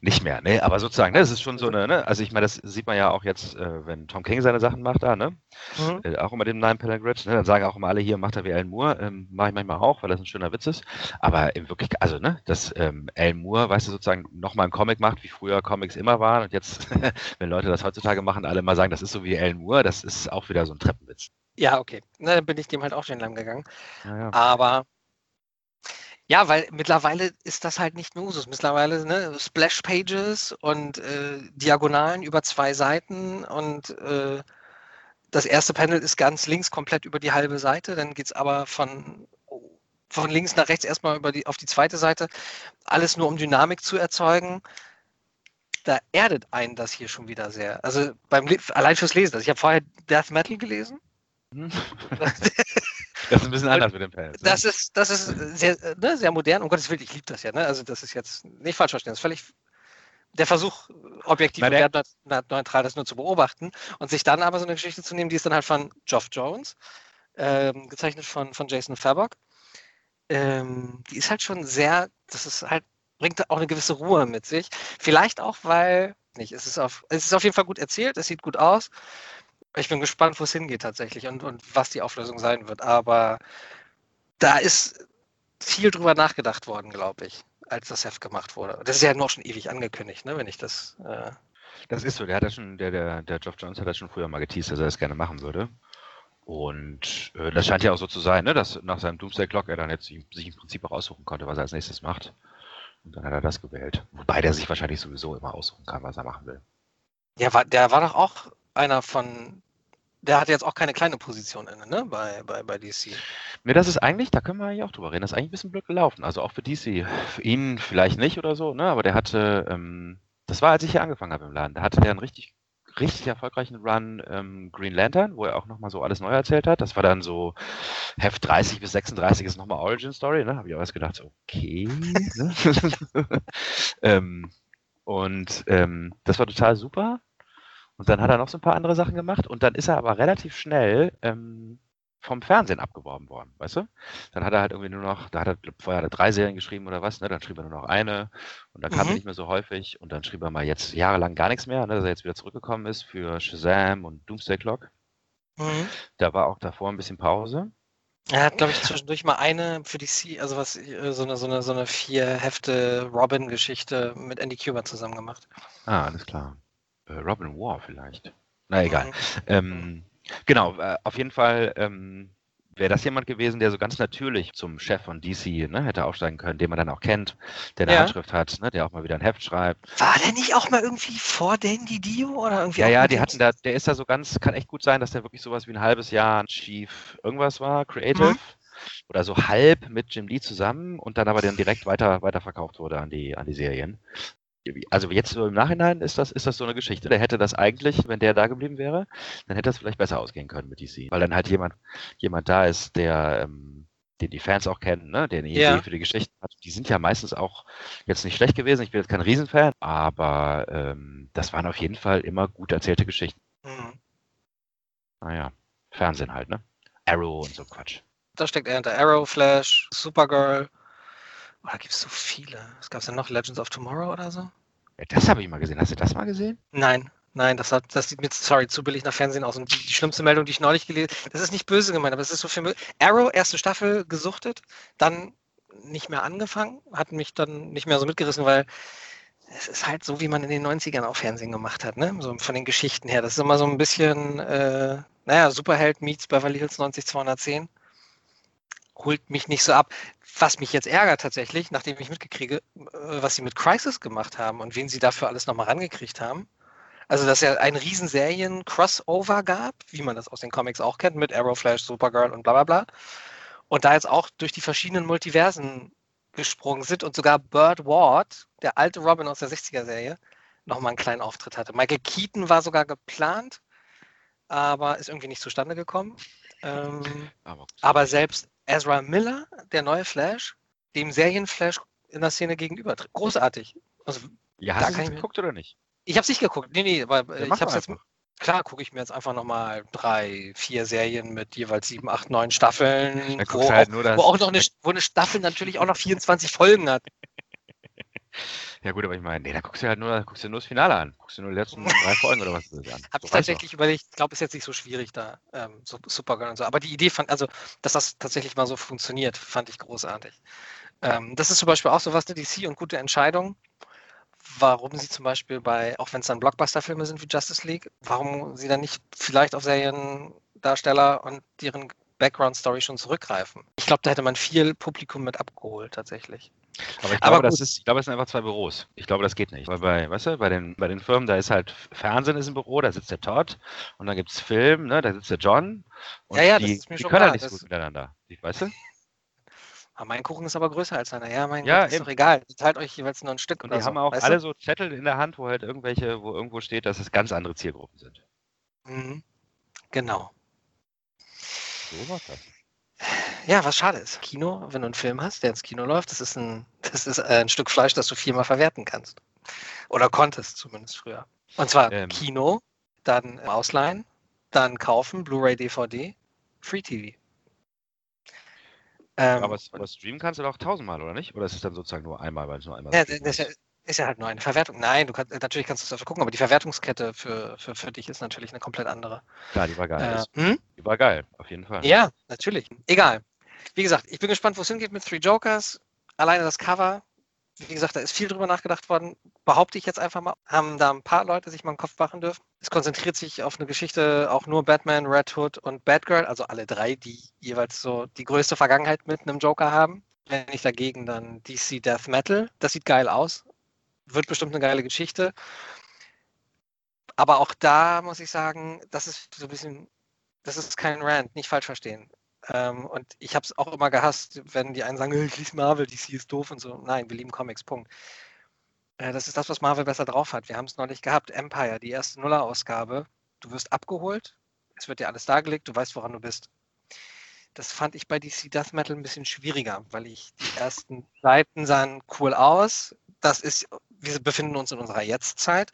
nicht mehr, ne? Aber sozusagen, ne, es ist schon so eine, ne? Also ich meine, das sieht man ja auch jetzt, äh, wenn Tom King seine Sachen macht da, ne? Mhm. Äh, auch immer dem Nine Panel Grid, ne? Dann sagen auch immer alle hier, macht er wie Alan Moore. Ähm, Mache ich manchmal auch, weil das ein schöner Witz ist. Aber in wirklich, also, ne, dass ähm, Alan Moore, weißt du, sozusagen nochmal einen Comic macht, wie früher Comics immer waren. Und jetzt, (laughs) wenn Leute das heutzutage machen, alle mal sagen, das ist so wie Alan Moore, das ist auch wieder so ein Treppenwitz. Ja, okay. Na, dann bin ich dem halt auch schon lang gegangen. Ja, ja. Aber ja, weil mittlerweile ist das halt nicht mehr Usus. Mittlerweile ne, Splash-Pages und äh, Diagonalen über zwei Seiten und äh, das erste Panel ist ganz links komplett über die halbe Seite. Dann geht es aber von, von links nach rechts erstmal über die, auf die zweite Seite. Alles nur um Dynamik zu erzeugen. Da erdet einen das hier schon wieder sehr. Also beim allein fürs Lesen. Also ich habe vorher Death Metal gelesen. (laughs) (laughs) Das ist ein bisschen anders mit dem Pelz. Ne? Das ist, das ist sehr, ne, sehr modern. Um Gottes Willen, ich liebe das ja. Ne? Also das ist jetzt nicht falsch verstehen. Das ist völlig der Versuch, objektiv und neutral das nur zu beobachten und sich dann aber so eine Geschichte zu nehmen, die ist dann halt von Geoff Jones, ähm, gezeichnet von, von Jason Fabok. Ähm, die ist halt schon sehr, das ist halt, bringt auch eine gewisse Ruhe mit sich. Vielleicht auch, weil, nicht, es ist auf, es ist auf jeden Fall gut erzählt, es sieht gut aus. Ich bin gespannt, wo es hingeht tatsächlich und, und was die Auflösung sein wird. Aber da ist viel drüber nachgedacht worden, glaube ich, als das Heft gemacht wurde. Das ist ja noch schon ewig angekündigt, ne, wenn ich das. Äh das ist so, der hat das schon, der, der, der Geoff Jones hat das schon früher mal geteased, dass er das gerne machen würde. Und äh, das scheint ja auch so zu sein, ne, dass nach seinem Doomsday Clock er dann jetzt sich im Prinzip auch aussuchen konnte, was er als nächstes macht. Und dann hat er das gewählt. Wobei der sich wahrscheinlich sowieso immer aussuchen kann, was er machen will. Ja, war, der war doch auch einer von, der hat jetzt auch keine kleine Position inne, ne, bei, bei, bei DC. Ne, das ist eigentlich, da können wir eigentlich auch drüber reden, das ist eigentlich ein bisschen blöd gelaufen. Also auch für DC. Für ihn vielleicht nicht oder so, ne, aber der hatte, ähm, das war, als ich hier angefangen habe im Laden, da hatte der einen richtig, richtig erfolgreichen Run ähm, Green Lantern, wo er auch nochmal so alles neu erzählt hat. Das war dann so Heft 30 bis 36 ist nochmal Origin Story, ne, habe ich auch erst gedacht, okay, ne? (laughs) ähm, und ähm, das war total super. Und dann hat er noch so ein paar andere Sachen gemacht und dann ist er aber relativ schnell ähm, vom Fernsehen abgeworben worden, weißt du? Dann hat er halt irgendwie nur noch, da hat er vorher hat er drei Serien geschrieben oder was, ne? Dann schrieb er nur noch eine und dann kam mhm. er nicht mehr so häufig und dann schrieb er mal jetzt jahrelang gar nichts mehr, ne? dass er jetzt wieder zurückgekommen ist für Shazam und Doomsday Clock. Mhm. Da war auch davor ein bisschen Pause. Er hat, glaube ich, zwischendurch mal eine für die C, also was, äh, so eine, so eine, so eine vier Hefte Robin-Geschichte mit Andy Cuba zusammen gemacht. Ah, alles klar. Äh, Robin War vielleicht. Na egal. Mhm. Ähm, genau, äh, auf jeden Fall ähm, wäre das jemand gewesen, der so ganz natürlich zum Chef von DC ne, hätte aufsteigen können, den man dann auch kennt, der eine ja. Handschrift hat, ne, der auch mal wieder ein Heft schreibt. War der nicht auch mal irgendwie vor Dandy Dio oder irgendwie? Ja, ja, die hatten da, der ist da so ganz, kann echt gut sein, dass der wirklich sowas wie ein halbes Jahr Chief irgendwas war, Creative. Mhm. Oder so halb mit Jim Lee zusammen und dann aber dann direkt weiter, weiter verkauft wurde an die, an die Serien also jetzt so im Nachhinein ist das, ist das so eine Geschichte. Der hätte das eigentlich, wenn der da geblieben wäre, dann hätte das vielleicht besser ausgehen können mit DC. Weil dann halt jemand, jemand da ist, der, ähm, den die Fans auch kennen, ne? der eine ja. Idee für die Geschichte hat. Die sind ja meistens auch jetzt nicht schlecht gewesen. Ich bin jetzt kein Riesenfan, aber ähm, das waren auf jeden Fall immer gut erzählte Geschichten. Mhm. Naja, Fernsehen halt, ne? Arrow und so Quatsch. Da steckt er hinter Arrow, Flash, Supergirl. Oh, da gibt es so viele. Was gab es denn noch? Legends of Tomorrow oder so? Ja, das habe ich mal gesehen. Hast du das mal gesehen? Nein, nein, das, hat, das sieht mir, sorry, zu billig nach Fernsehen aus. Und die, die schlimmste Meldung, die ich neulich gelesen habe, das ist nicht böse gemeint, aber es ist so für Arrow, erste Staffel gesuchtet, dann nicht mehr angefangen, hat mich dann nicht mehr so mitgerissen, weil es ist halt so, wie man in den 90ern auch Fernsehen gemacht hat, ne? So von den Geschichten her. Das ist immer so ein bisschen, äh, naja, Superheld meets Beverly Hills 90210 holt mich nicht so ab. Was mich jetzt ärgert tatsächlich, nachdem ich mitgekriege, äh, was sie mit Crisis gemacht haben und wen sie dafür alles nochmal rangekriegt haben. Also, dass ja ein Riesenserien-Crossover gab, wie man das aus den Comics auch kennt, mit Arrow, Flash, Supergirl und bla bla bla. Und da jetzt auch durch die verschiedenen Multiversen gesprungen sind und sogar Bird Ward, der alte Robin aus der 60er-Serie, nochmal einen kleinen Auftritt hatte. Michael Keaton war sogar geplant, aber ist irgendwie nicht zustande gekommen. Ähm, aber, aber, selbst Ezra Miller, der neue Flash, dem Serienflash in der Szene gegenüber, großartig. Also, ja, hast du es geguckt oder nicht? Ich habe es nicht geguckt. Nee, nee, aber ja, ich habe jetzt. Klar, gucke ich mir jetzt einfach nochmal drei, vier Serien mit jeweils sieben, acht, neun Staffeln, wo, halt auch, wo, auch, noch eine, wo eine Staffel natürlich auch noch 24 Folgen hat. (laughs) Ja gut, aber ich meine, nee, da guckst du halt nur, guckst du nur das Finale an. Guckst du nur die letzten (laughs) drei Folgen oder was an. Hab so ich tatsächlich auch. überlegt, ich glaube, ist jetzt nicht so schwierig da, ähm, so, Supergirl und so. Aber die Idee fand, also, dass das tatsächlich mal so funktioniert, fand ich großartig. Ähm, das ist zum Beispiel auch so was, eine DC und gute Entscheidung. Warum sie zum Beispiel bei, auch wenn es dann Blockbuster-Filme sind wie Justice League, warum sie dann nicht vielleicht auf Seriendarsteller und deren Background-Story schon zurückgreifen. Ich glaube, da hätte man viel Publikum mit abgeholt, tatsächlich. Aber ich glaube, Aber das ist, ich glaube, es sind einfach zwei Büros. Ich glaube, das geht nicht. Weil bei, weißt du, bei den, bei den Firmen, da ist halt Fernsehen ist ein Büro, da sitzt der Todd und dann gibt es Film, ne, da sitzt der John. Und ja, ja, die, das ist mir die schon können klar. halt nicht so gut miteinander. Weißt du? (laughs) Aber mein Kuchen ist aber größer als deiner. Ja, mein ja, Gott, ist doch egal. Teilt euch jeweils nur ein Stück. Und die haben so, auch alle du? so Zettel in der Hand, wo halt irgendwelche, wo irgendwo steht, dass es ganz andere Zielgruppen sind. Mhm. Genau. So war das. Ja, was schade ist. Kino, wenn du einen Film hast, der ins Kino läuft, das ist ein, (laughs) das ist ein Stück Fleisch, das du viermal verwerten kannst. Oder konntest zumindest früher. Und zwar ähm. Kino, dann ausleihen, dann kaufen, Blu-ray, DVD, Free TV. Ähm, aber, aber streamen kannst du doch tausendmal, oder nicht? Oder ist es dann sozusagen nur einmal, weil es nur einmal ja, das ist? ist ja halt nur eine Verwertung. Nein, du kannst, natürlich kannst du es dafür gucken, aber die Verwertungskette für, für, für dich ist natürlich eine komplett andere. Klar, die war geil. Äh, hm? Die war geil, auf jeden Fall. Ja, natürlich. Egal. Wie gesagt, ich bin gespannt, wo es hingeht mit Three Jokers. Alleine das Cover, wie gesagt, da ist viel drüber nachgedacht worden. Behaupte ich jetzt einfach mal, haben da ein paar Leute sich mal im Kopf machen dürfen. Es konzentriert sich auf eine Geschichte, auch nur Batman, Red Hood und Batgirl, also alle drei, die jeweils so die größte Vergangenheit mit einem Joker haben. Wenn nicht dagegen, dann DC Death Metal. Das sieht geil aus wird bestimmt eine geile Geschichte. Aber auch da muss ich sagen, das ist so ein bisschen, das ist kein Rant, nicht falsch verstehen. Ähm, und ich habe es auch immer gehasst, wenn die einen sagen, ich lese Marvel, DC ist doof und so. Nein, wir lieben Comics, Punkt. Äh, das ist das, was Marvel besser drauf hat. Wir haben es neulich gehabt. Empire, die erste Nuller-Ausgabe. Du wirst abgeholt, es wird dir alles dargelegt, du weißt, woran du bist. Das fand ich bei DC Death Metal ein bisschen schwieriger, weil ich die ersten Seiten sahen cool aus. Das ist wir befinden uns in unserer Jetztzeit.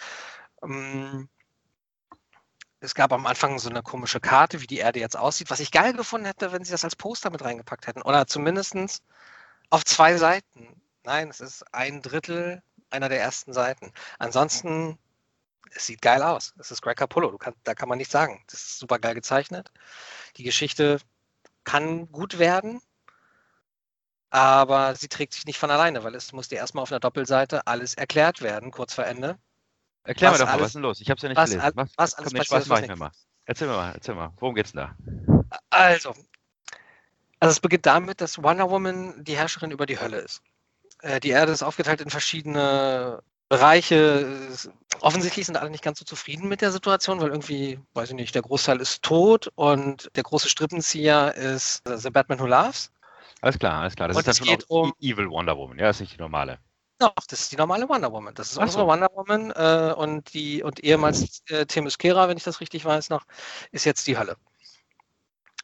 Ähm, es gab am Anfang so eine komische Karte, wie die Erde jetzt aussieht, was ich geil gefunden hätte, wenn sie das als Poster mit reingepackt hätten. Oder zumindest auf zwei Seiten. Nein, es ist ein Drittel einer der ersten Seiten. Ansonsten, es sieht geil aus. Es ist Greg Capullo, kann, da kann man nichts sagen. Das ist super geil gezeichnet. Die Geschichte kann gut werden aber sie trägt sich nicht von alleine, weil es muss dir erstmal auf einer Doppelseite alles erklärt werden, kurz vor Ende. Erklär was mir doch mal, was ist denn los? Ich habe es ja nicht was, gelesen. Was, was alles Komm, passiert, Spaß, ich mir mal. Erzähl mir mal, erzähl mal, worum geht's denn da? Also, also es beginnt damit, dass Wonder Woman die Herrscherin über die Hölle ist. Äh, die Erde ist aufgeteilt in verschiedene Bereiche. Offensichtlich sind alle nicht ganz so zufrieden mit der Situation, weil irgendwie, weiß ich nicht, der Großteil ist tot und der große Strippenzieher ist The Batman Who Laughs. Alles klar, alles klar. Das und ist dann schon um Evil Wonder Woman, ja, das ist nicht die normale. Doch, das ist die normale Wonder Woman. Das ist Ach unsere so. Wonder Woman äh, und die und ehemals äh, Themyscira, wenn ich das richtig weiß noch, ist jetzt die Hölle.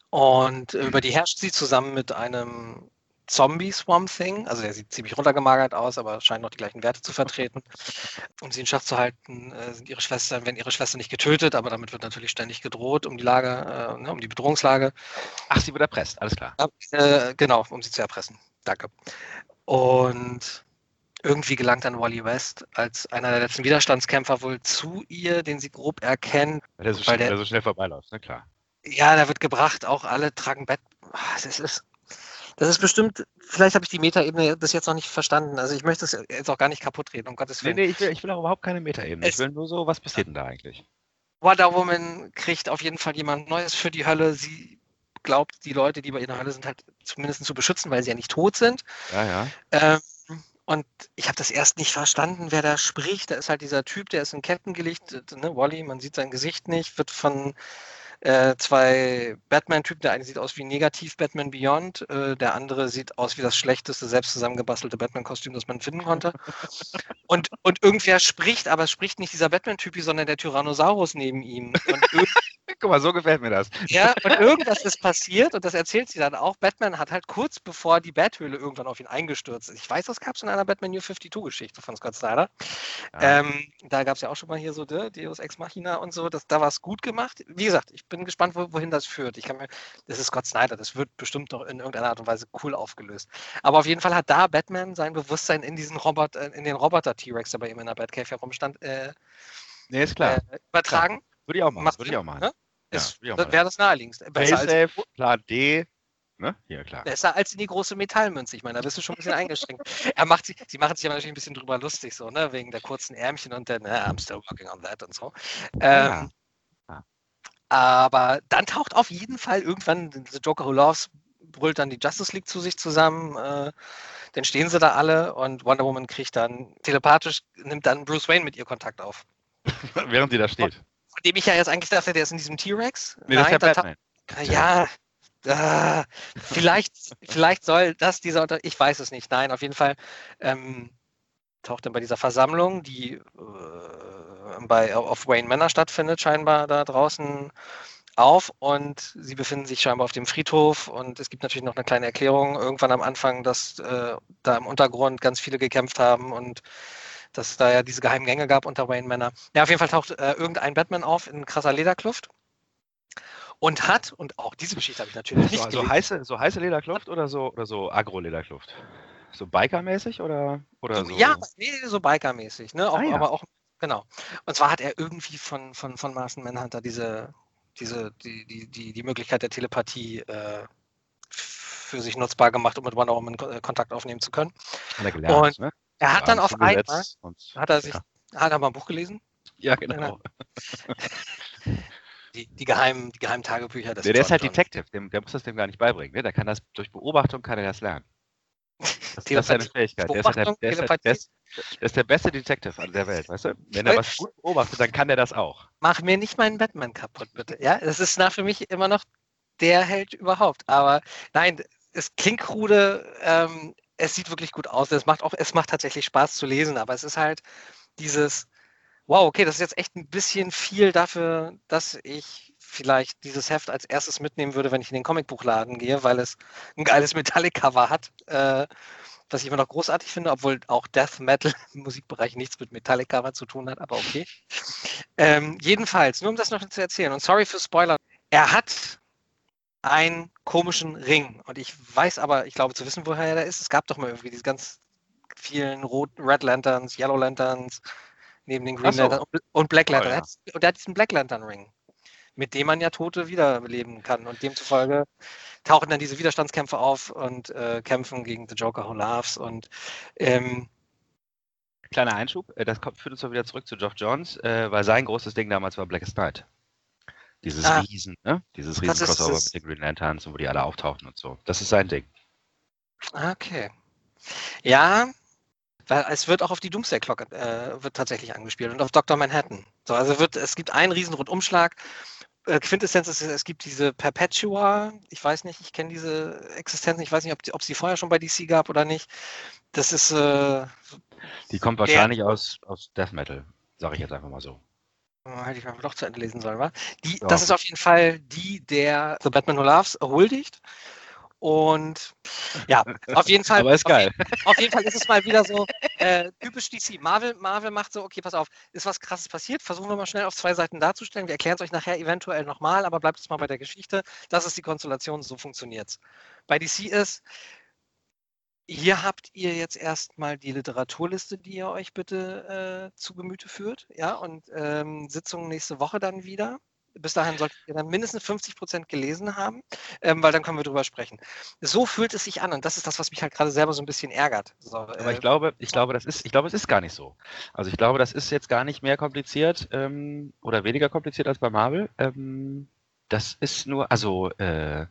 Und äh, über die herrscht sie zusammen mit einem Zombie-Swamp Thing. Also der sieht ziemlich runtergemagert aus, aber scheint noch die gleichen Werte zu vertreten. (laughs) Um sie in Schach zu halten, äh, sind ihre Schwestern, werden ihre Schwestern nicht getötet, aber damit wird natürlich ständig gedroht um die Lage, äh, ne, um die Bedrohungslage. Ach, sie wird erpresst, alles klar. Äh, genau, um sie zu erpressen. Danke. Und irgendwie gelangt dann Wally West als einer der letzten Widerstandskämpfer wohl zu ihr, den sie grob erkennt. Weil der so, schnell, der, so schnell vorbeiläuft, na klar. Ja, der wird gebracht, auch alle tragen Bett. Es ist, das ist bestimmt, vielleicht habe ich die Metaebene bis jetzt noch nicht verstanden. Also ich möchte es jetzt auch gar nicht kaputt reden, um Gottes Willen. Nee, nee, ich will, ich will auch überhaupt keine Metaebene. Ich will nur so, was passiert denn da eigentlich? Wonder Woman kriegt auf jeden Fall jemand Neues für die Hölle. Sie glaubt, die Leute, die bei ihr in der Hölle sind, halt zumindest zu beschützen, weil sie ja nicht tot sind. Ja, ja. Ähm, und ich habe das erst nicht verstanden, wer da spricht. Da ist halt dieser Typ, der ist in Ketten gelegt, ne, Wally, man sieht sein Gesicht nicht, wird von äh, zwei Batman-Typen. Der eine sieht aus wie negativ Batman Beyond, äh, der andere sieht aus wie das schlechteste selbst zusammengebastelte Batman-Kostüm, das man finden konnte. und, und irgendwer spricht, aber es spricht nicht dieser Batman-Typi, sondern der Tyrannosaurus neben ihm. Guck mal, so gefällt mir das. Ja, und irgendwas ist passiert und das erzählt sie dann auch. Batman hat halt kurz bevor die Bathöhle irgendwann auf ihn eingestürzt ist. Ich weiß, das gab es in einer Batman New 52-Geschichte von Scott Snyder. Ja. Ähm, da gab es ja auch schon mal hier so de, Deus Ex Machina und so. Das, da war es gut gemacht. Wie gesagt, ich bin gespannt, wo, wohin das führt. Ich kann mir, das ist Scott Snyder, das wird bestimmt noch in irgendeiner Art und Weise cool aufgelöst. Aber auf jeden Fall hat da Batman sein Bewusstsein in diesen Robot, äh, in den Roboter T-Rex, der bei ihm in der Batcave herumstand, äh, nee, ist klar. Äh, übertragen. Klar. Würde ich auch machen. Würde ich auch machen. Ne? Ja, wäre das naheliegendste. Besser Plan D. Ne? Ja, klar. Besser als in die große Metallmünze. Ich meine, da bist du schon ein bisschen eingeschränkt. Er macht sich, sie machen sich aber natürlich ein bisschen drüber lustig, so, ne? Wegen der kurzen Ärmchen und der, ne, I'm still working on that und so. Ähm, ja. Aber dann taucht auf jeden Fall irgendwann The Joker Who Loves brüllt dann die Justice League zu sich zusammen. Äh, dann stehen sie da alle und Wonder Woman kriegt dann telepathisch, nimmt dann Bruce Wayne mit ihr Kontakt auf. (laughs) Während sie da steht. Von dem ich ja jetzt eigentlich dachte, der ist in diesem T-Rex. Nee, das ist der Batman. Ja, äh, vielleicht, vielleicht soll das dieser Unter ich weiß es nicht. Nein, auf jeden Fall ähm, taucht dann bei dieser Versammlung, die äh, bei auf Wayne Manor stattfindet, scheinbar da draußen auf und sie befinden sich scheinbar auf dem Friedhof und es gibt natürlich noch eine kleine Erklärung irgendwann am Anfang, dass äh, da im Untergrund ganz viele gekämpft haben und dass es da ja diese geheimen Gänge gab unter Wayne Manor. Ja, auf jeden Fall taucht äh, irgendein Batman auf in krasser Lederkluft und hat, und auch diese Geschichte habe ich natürlich nicht so, so heiße, so heiße Lederkluft oder so, oder so Agro-Lederkluft? So Biker-mäßig oder, oder so? Ja, nee, so Biker-mäßig, ne? Auch, ah, ja. Aber auch, genau. Und zwar hat er irgendwie von, von, von Martian Manhunter diese, diese, die, die, die, die Möglichkeit der Telepathie äh, für sich nutzbar gemacht, um mit Wonder Woman Kontakt aufnehmen zu können. Hat er gelernt, und ne? Er hat dann auf einmal, hat er sich, ja. hat er mal ein Buch gelesen? Ja, genau. (laughs) Die, die, geheimen, die geheimen Tagebücher. Der, der ist halt Detective, dem, der muss das dem gar nicht beibringen. Ne? Der kann das durch Beobachtung kann er das lernen. Das, das ist seine Fähigkeit. Der ist, halt der, der, ist halt, ist, der ist, der, beste Detective der Welt, weißt du? Wenn er was gut beobachtet, dann kann er das auch. Mach mir nicht meinen Batman kaputt, bitte. Ja, das ist nach für mich immer noch der Held überhaupt. Aber nein, es klingt krude. Ähm, es sieht wirklich gut aus. Es macht auch, es macht tatsächlich Spaß zu lesen, aber es ist halt dieses, wow, okay, das ist jetzt echt ein bisschen viel dafür, dass ich vielleicht dieses Heft als erstes mitnehmen würde, wenn ich in den Comicbuchladen gehe, weil es ein geiles Metallic-Cover hat, äh, was ich immer noch großartig finde, obwohl auch Death Metal (laughs) im Musikbereich nichts mit Metallic-Cover zu tun hat, aber okay. Ähm, jedenfalls, nur um das noch zu erzählen, und sorry für Spoiler, er hat einen komischen Ring. Und ich weiß aber, ich glaube zu wissen, woher der ist. Es gab doch mal irgendwie diese ganz vielen roten Red Lanterns, Yellow Lanterns, neben den Green so. Lantern und Black Lantern. Oh, ja. Und der hat diesen Black Lantern Ring, mit dem man ja Tote wiederbeleben kann. Und demzufolge tauchen dann diese Widerstandskämpfe auf und äh, kämpfen gegen The Joker Who Laughs. Und ähm, Kleiner Einschub, äh, das kommt, führt uns doch wieder zurück zu Geoff Jones, äh, weil sein großes Ding damals war Blackest Night. Dieses ah. Riesen, ne? Dieses Riesen-Crossover mit den Green Lanterns, wo die alle auftauchen und so. Das ist sein Ding. Okay. Ja, weil es wird auch auf die Doomsday Clock äh, wird tatsächlich angespielt und auf Dr. Manhattan. So, also wird, es gibt einen riesen Rundumschlag. Äh, Quintessenz ist, es gibt diese Perpetua, ich weiß nicht, ich kenne diese Existenz, ich weiß nicht, ob, ob es die vorher schon bei DC gab oder nicht. Das ist. Äh, die kommt wahrscheinlich aus, aus Death Metal, sage ich jetzt einfach mal so. Hätte ich mal doch zu Ende lesen sollen, wa? Die, ja. Das ist auf jeden Fall die, der The Batman Who Loves huldigt. Und ja, auf jeden Fall. (laughs) Aber ist geil. Auf (laughs) jeden, auf jeden Fall ist es mal wieder so äh, typisch DC. Marvel, Marvel macht so, okay, pass auf, ist was krasses passiert, versuchen wir mal schnell auf zwei Seiten darzustellen. Wir erklären es euch nachher eventuell nochmal, aber bleibt es mal bei der Geschichte. Das ist die Konstellation, so funktioniert es. Bei DC ist, hier habt ihr jetzt erstmal die Literaturliste, die ihr euch bitte äh, zu Gemüte führt. Ja, und ähm, Sitzungen nächste Woche dann wieder. Bis dahin solltet ihr dann mindestens 50 Prozent gelesen haben, ähm, weil dann können wir drüber sprechen. So fühlt es sich an und das ist das, was mich halt gerade selber so ein bisschen ärgert. So, Aber ich äh, glaube, ich glaube, das ist, ich glaube, es ist gar nicht so. Also ich glaube, das ist jetzt gar nicht mehr kompliziert ähm, oder weniger kompliziert als bei Marvel. Ähm, das ist nur, also äh,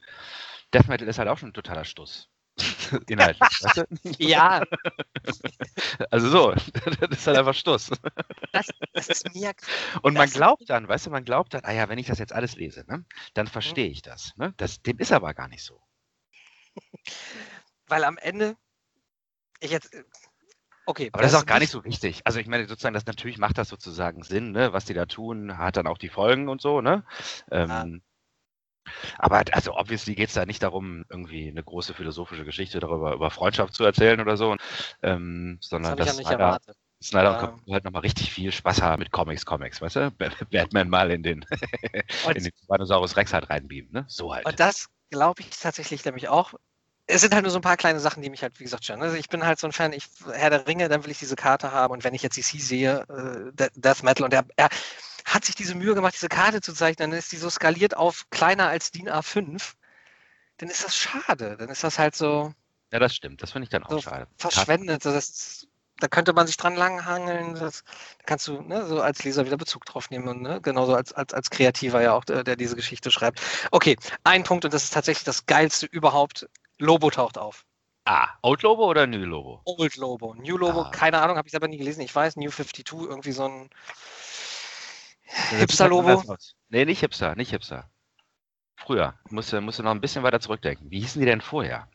Death Metal ist halt auch schon ein totaler Stuss. (laughs) Inhaltlich, (laughs) weißt du? Ja, (laughs) Also so, das ist halt einfach Stuss. das, das ist mir. Und man glaubt dann, weißt du, man glaubt dann, ah ja, wenn ich das jetzt alles lese, ne, dann verstehe ich das. Ne? das. Dem ist aber gar nicht so. Weil am Ende. Ich jetzt. Okay. Aber das ist auch gar nicht so wichtig. Also ich meine, sozusagen, das natürlich macht das sozusagen Sinn, ne? was die da tun, hat dann auch die Folgen und so, ne? Ähm, Aber also obviously geht es da nicht darum, irgendwie eine große philosophische Geschichte darüber über Freundschaft zu erzählen oder so, ähm, Das sondern habe ich ja nicht erwartet. Snyder Ja. und halt nochmal richtig viel Spaß haben mit Comics, Comics, weißt du? (laughs) Ba- Batman mal in den, (laughs) in den Tyrannosaurus Rex halt reinbeamen, ne? So halt. Und das glaube ich tatsächlich nämlich auch. Es sind halt nur so ein paar kleine Sachen, die mich halt, wie gesagt, stören. Also ich bin halt so ein Fan, ich Herr der Ringe, dann will ich diese Karte haben. Und wenn ich jetzt DC sehe, äh, De- Death Metal, und er, er hat sich diese Mühe gemacht, diese Karte zu zeichnen, dann ist die so skaliert auf kleiner als DIN A5, dann ist das schade. Dann ist das halt so Ja, das stimmt. Das finde ich dann auch So schade. verschwendet. Das, da könnte man sich dran langhangeln. Das, da kannst du ne, so als Leser wieder Bezug drauf nehmen. Und, ne, genauso als, als, als Kreativer ja auch, der, der diese Geschichte schreibt. Okay, ein Punkt, und das ist tatsächlich das Geilste überhaupt. Lobo taucht auf. Ah, Old Lobo oder New Lobo? Old Lobo. New Lobo, Ah. keine Ahnung, habe ich selber nie gelesen. Ich weiß, New 52, irgendwie so ein Anders aus. Nee, nicht Hipster, nicht Hipster. Früher. Musste, musste noch ein bisschen weiter zurückdenken. Wie hießen die denn vorher?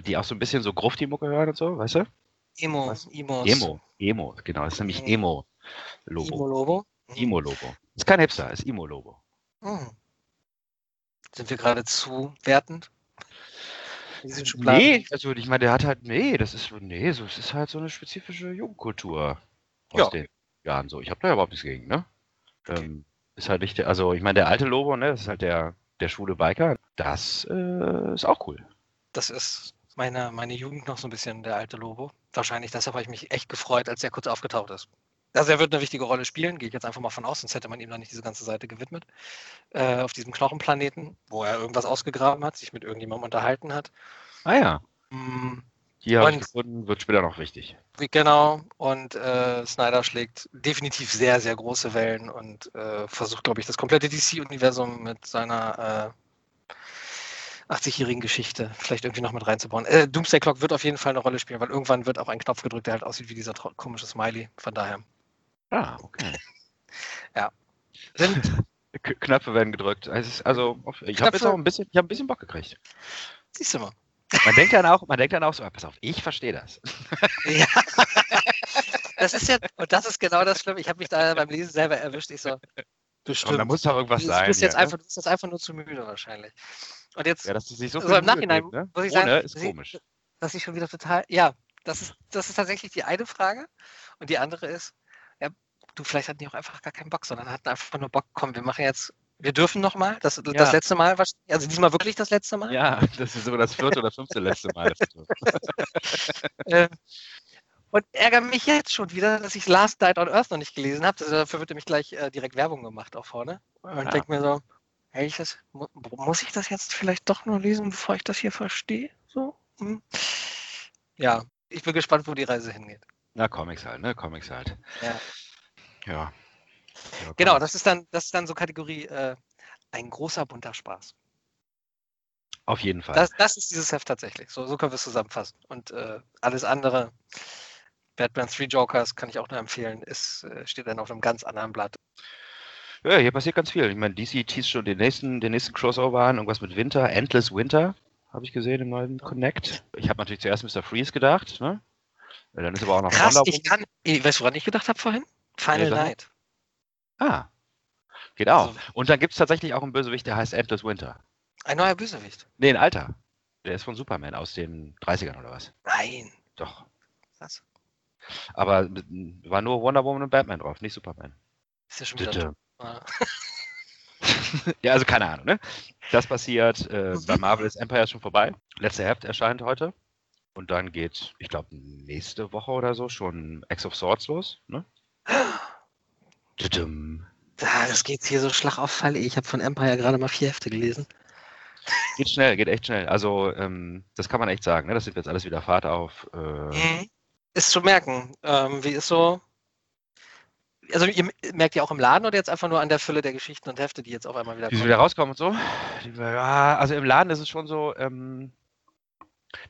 Die auch so ein bisschen so Grufti-Mucke hören und so, weißt du? Emo. Was? Emos. Emo. Emo, genau. Das ist nämlich Emo. Emo-Lobo. Emo Lobo. Emo-Lobo. Ist kein Hipster, ist Emo-Lobo. Hm. Sind wir gerade zu wertend? Nee, also ich meine, der hat halt, nee, das ist, nee, so, es ist halt so eine spezifische Jugendkultur aus Ja. den Jahren so. Ich habe da ja überhaupt nichts gegen, ne? Ähm, ist halt nicht, der, also ich meine, der alte Lobo, ne, das ist halt der, der schwule Biker. Das äh, ist auch cool. Das ist meine, meine Jugend noch so ein bisschen der alte Lobo. Wahrscheinlich deshalb habe ich mich echt gefreut, als er kurz aufgetaucht ist. Also er wird eine wichtige Rolle spielen, gehe ich jetzt einfach mal von aus, sonst hätte man ihm da nicht diese ganze Seite gewidmet. Äh, auf diesem Knochenplaneten, wo er irgendwas ausgegraben hat, sich mit irgendjemandem unterhalten hat. Ah ja, Mm, hier habe ich Und- gefunden, wird später noch wichtig. genau, und äh, Snyder schlägt definitiv sehr, sehr große Wellen und äh, versucht, glaube ich, das komplette DC-Universum mit seiner äh, 80-jährigen Geschichte vielleicht irgendwie noch mit reinzubauen. Äh, Doomsday Clock wird auf jeden Fall eine Rolle spielen, weil irgendwann wird auch ein Knopf gedrückt, der halt aussieht wie dieser komische Smiley. Von daher. Ah, okay. (laughs) Sind, K Knöpfe werden gedrückt. Also, ich habe jetzt auch ein bisschen, ich habe ein bisschen Bock gekriegt. siehst du mal. Man denkt dann auch, man denkt dann auch so, ah, pass auf, ich verstehe das. (laughs) Ja. Das ist ja, und das ist genau das Schlimme. Ich habe mich da beim Lesen selber erwischt. Ich so, bestimmt. da muss doch irgendwas du, sein. bist jetzt hier, ne? einfach, du bist jetzt einfach nur zu müde wahrscheinlich. Und jetzt, Ja, dass die sich so Also im Nachhinein geben, ne? muss ich Ohne sagen, ist sie- komisch. dass ich schon wieder total, ja, das ist, das ist tatsächlich die eine Frage. Und die andere ist, ja, du, vielleicht hatten die auch einfach gar keinen Bock, sondern hatten einfach nur Bock, komm, wir machen jetzt, wir dürfen nochmal, das, das Ja. letzte Mal, also diesmal wirklich das letzte Mal. Ja, das ist so das vierte oder fünfte letzte Mal. (laughs) Äh, und ärgere mich jetzt schon wieder, dass ich Last Night on Earth noch nicht gelesen habe. Dafür wird nämlich gleich äh, direkt Werbung gemacht auch vorne. Und Ja. denke mir so, hey, ich das, mu muss ich das jetzt vielleicht doch nur lesen, bevor ich das hier verstehe? So? Hm. Ja, ich bin gespannt, wo die Reise hingeht. Na, Comics halt, ne? Comics halt. Ja. Ja. Ja Genau, Comics. das ist dann, das ist dann so Kategorie äh, ein großer bunter Spaß. Auf jeden Fall. Das, das ist dieses Heft tatsächlich. So, so können wir es zusammenfassen. Und äh, alles andere, Batman Three Jokers, kann ich auch nur empfehlen, ist, äh, steht dann auf einem ganz anderen Blatt. Ja, hier passiert ganz viel. Ich meine, DC teast schon den nächsten, den nächsten Crossover an, irgendwas mit Winter, Endless Winter, habe ich gesehen im neuen Connect. Ich habe natürlich zuerst Mr. Freeze gedacht, ne? Ja, Dann ist aber auch noch Krass, ich kann. Ich weiß, woran ich gedacht habe vorhin? Final mal. Night. Ah. Geht auch. Also- Und dann gibt es tatsächlich auch einen Bösewicht, der heißt Endless Winter. Ein neuer Bösewicht. Nee, ein alter. Der ist von Superman aus den 30ern oder was. Nein. Doch. Was? Aber war nur Wonder Woman und Batman drauf, nicht Superman. Ist ja schon wieder. (laughs) (laughs) Ja, also keine Ahnung, ne? Das passiert, äh, Mhm. bei Marvel ist Empire schon vorbei. Letzte Heft erscheint heute. Und dann geht, ich glaube, nächste Woche oder so schon X of Swords los, ne? (gasps) Ah, das geht hier so Schlag auf Fall. Ich habe von Empire gerade mal vier Hefte gelesen. Geht schnell, geht echt schnell. Also, ähm, das kann man echt sagen, ne? Das nimmt jetzt alles wieder Fahrt auf. Äh, Mhm. Ist zu merken. Ähm, wie ist so. Also, ihr merkt ja auch im Laden oder jetzt einfach nur an der Fülle der Geschichten und Hefte, die jetzt auf einmal wieder kommen? wieder rauskommen und so. Die- Ja, also im Laden ist es schon so, ähm,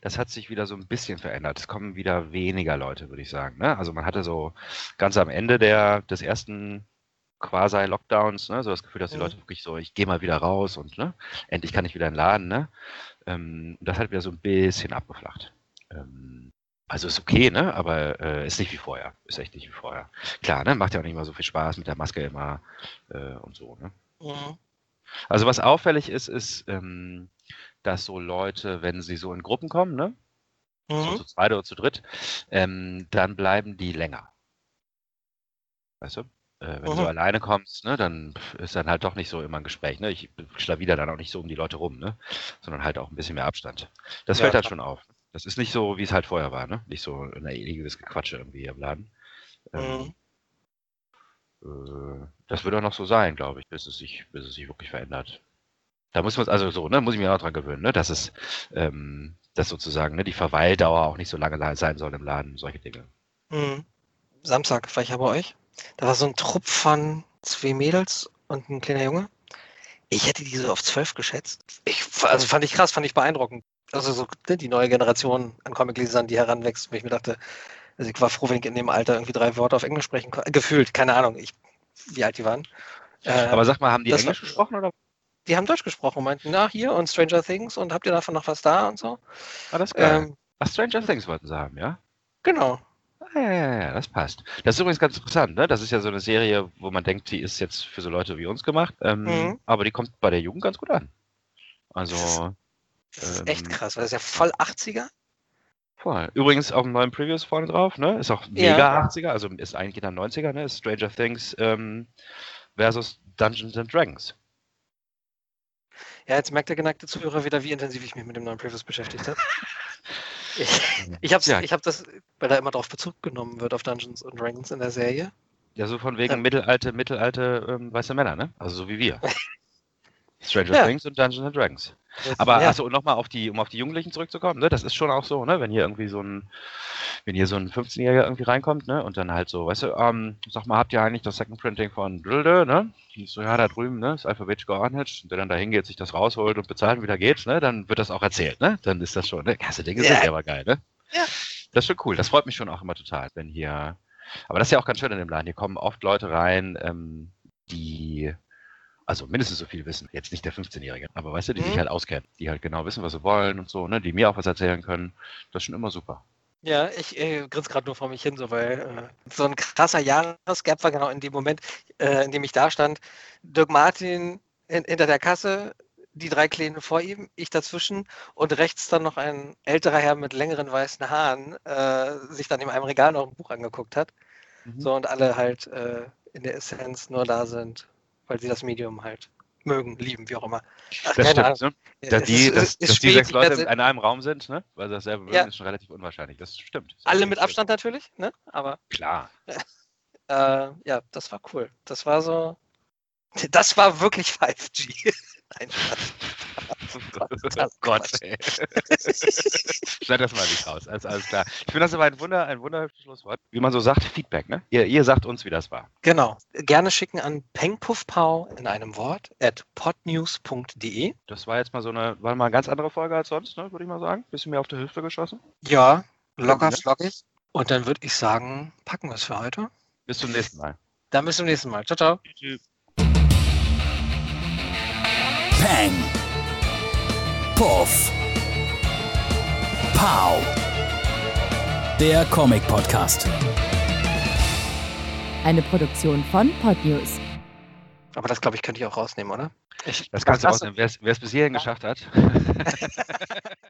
das hat sich wieder so ein bisschen verändert. Es kommen wieder weniger Leute, würde ich sagen. Ne? Also man hatte so ganz am Ende der, des ersten Quasi-Lockdowns, ne? so das Gefühl, dass die mhm. Leute wirklich so, ich gehe mal wieder raus und ne? endlich kann ich wieder in den Laden. Ne? Ähm, das hat wieder so ein bisschen abgeflacht. Ähm, also ist okay, ne? aber äh, ist nicht wie vorher. Ist echt nicht wie vorher. Klar, ne? macht ja auch nicht mehr so viel Spaß mit der Maske immer äh, und so. Ne? Mhm. Also was auffällig ist, ist, ähm, dass so Leute, wenn sie so in Gruppen kommen, ne? Mhm. So zu zweit oder zu dritt, ähm, dann bleiben die länger. Weißt du? Äh, wenn mhm. du alleine kommst, ne, dann ist dann halt doch nicht so immer ein Gespräch. Ne? Ich schlawider dann auch nicht so um die Leute rum, ne? sondern halt auch ein bisschen mehr Abstand. Das ja, fällt halt schon auf. Das ist nicht so, wie es halt vorher war. Ne? Nicht so ein ewiges Gequatsche irgendwie hier im Laden. Ähm, mhm. äh, das wird auch noch so sein, glaube ich, bis es sich, bis es sich wirklich verändert. Da muss man also so, ne, muss ich mir auch dran gewöhnen, ne, dass es, ähm, dass sozusagen, ne, die Verweildauer auch nicht so lange sein soll im Laden, solche Dinge. Mhm. Samstag war ich ja bei euch. Da war so ein Trupp von zwei Mädels und ein kleiner Junge. Ich hätte die so auf zwölf geschätzt. Ich, also fand ich krass, fand ich beeindruckend. Also so ne, die neue Generation an Comic-Lesern, die heranwächst, wo ich mir dachte, also ich war froh, wenn ich in dem Alter irgendwie drei Worte auf Englisch sprechen konnte. Gefühlt, keine Ahnung, ich, wie alt die waren. Äh, Aber sag mal, haben die Englisch gesprochen oder die haben Deutsch gesprochen meinten, na, hier und Stranger Things und habt ihr davon noch was da und so. Ah, das ist geil. Ähm, Ach, Stranger Things wollten sie haben, ja? Genau. Ah, ja, ja, ja, das passt. Das ist übrigens ganz interessant, ne? Das ist ja so eine Serie, wo man denkt, die ist jetzt für so Leute wie uns gemacht. Ähm, mhm. Aber die kommt bei der Jugend ganz gut an. Also. Das ist, ähm, echt krass, weil das ist ja voll 80er. Voll. Übrigens auf dem neuen Previews vorne drauf, ne? Ist auch mega ja. 80er, also ist eigentlich in der 90er, ne? Ist Stranger Things ähm, versus Dungeons and Dragons. Ja, jetzt merkt der geneigte Zuhörer wieder, wie intensiv ich mich mit dem neuen Previews beschäftigt habe. (laughs) ich ich habe ja. hab das, weil da immer drauf Bezug genommen wird auf Dungeons und Dragons in der Serie. Ja, so von wegen ja. mittelalte, mittelalte ähm, weiße Männer, ne? Also so wie wir. (laughs) Stranger ja. Things und Dungeons and Dragons. Aber ja. also nochmal auf die, um auf die Jugendlichen zurückzukommen, ne, das ist schon auch so, ne, wenn hier irgendwie so ein, wenn hier so ein 15-Jähriger irgendwie reinkommt, ne, und dann halt so, weißt du, ähm, sag mal, habt ihr eigentlich das Second Printing von Drilde, ne? Die so, ja, da drüben, ne, ist alphabetisch geordnet, und der dann da hingeht, sich das rausholt und bezahlt und wieder geht, ne, dann wird das auch erzählt, ne? Dann ist das schon, ne? Krasse Dinge ja. sind aber geil, ne? Ja. Das ist schon cool, das freut mich schon auch immer total, wenn hier, aber das ist ja auch ganz schön in dem Laden, hier kommen oft Leute rein, ähm, die also mindestens so viel wissen. Jetzt nicht der 15-Jährige, aber weißt du, die mhm. sich halt auskennen, die halt genau wissen, was sie wollen und so, ne, die mir auch was erzählen können. Das ist schon immer super. Ja, ich äh, grinse gerade nur vor mich hin, so weil äh, so ein krasser Jahresgap war genau in dem Moment, äh, in dem ich da stand. Dirk Martin in, hinter der Kasse, die drei Kleinen vor ihm, ich dazwischen und rechts dann noch ein älterer Herr mit längeren weißen Haaren äh, sich dann in einem Regal noch ein Buch angeguckt hat. Mhm. So und alle halt äh, in der Essenz nur da sind, weil sie das Medium halt mögen, lieben, wie auch immer. Ach, das stimmt, ne? Dass, die, ist, dass, dass die sechs Leute in einem Raum sind, ne? weil sie dasselbe mögen, ja. ist schon relativ unwahrscheinlich. Das stimmt. Das Alle mit Abstand natürlich, ne? Aber. Klar. (laughs) äh, ja, das war cool. Das war so. (laughs) Das war wirklich 5G. (laughs) Nein, oh Gott, ey. (laughs) Schneid das mal nicht raus. Also, alles klar. Ich finde das aber ein, Wunder, ein wunderhübsches Schlusswort. Wie man so sagt, Feedback, ne? Ihr, ihr sagt uns, wie das war. Genau. Gerne schicken an pengpuffpau in einem Wort at podnews.de. Das war jetzt mal so eine, war mal eine ganz andere Folge als sonst, ne? Würde ich mal sagen. Bisschen mehr auf der Hüfte geschossen. Ja, locker, ja, flockig. Und dann würde ich sagen, packen wir es für heute. Bis zum nächsten Mal. Dann bis zum nächsten Mal. Ciao, ciao. Tschüss. Peng. Puff. Pow. Der Comic Podcast. Eine Produktion von Podnews. Aber das, glaube ich, könnte ich auch rausnehmen, oder? Ich, das kannst du rausnehmen, wer es bis hierhin geschafft hat. (laughs) (laughs)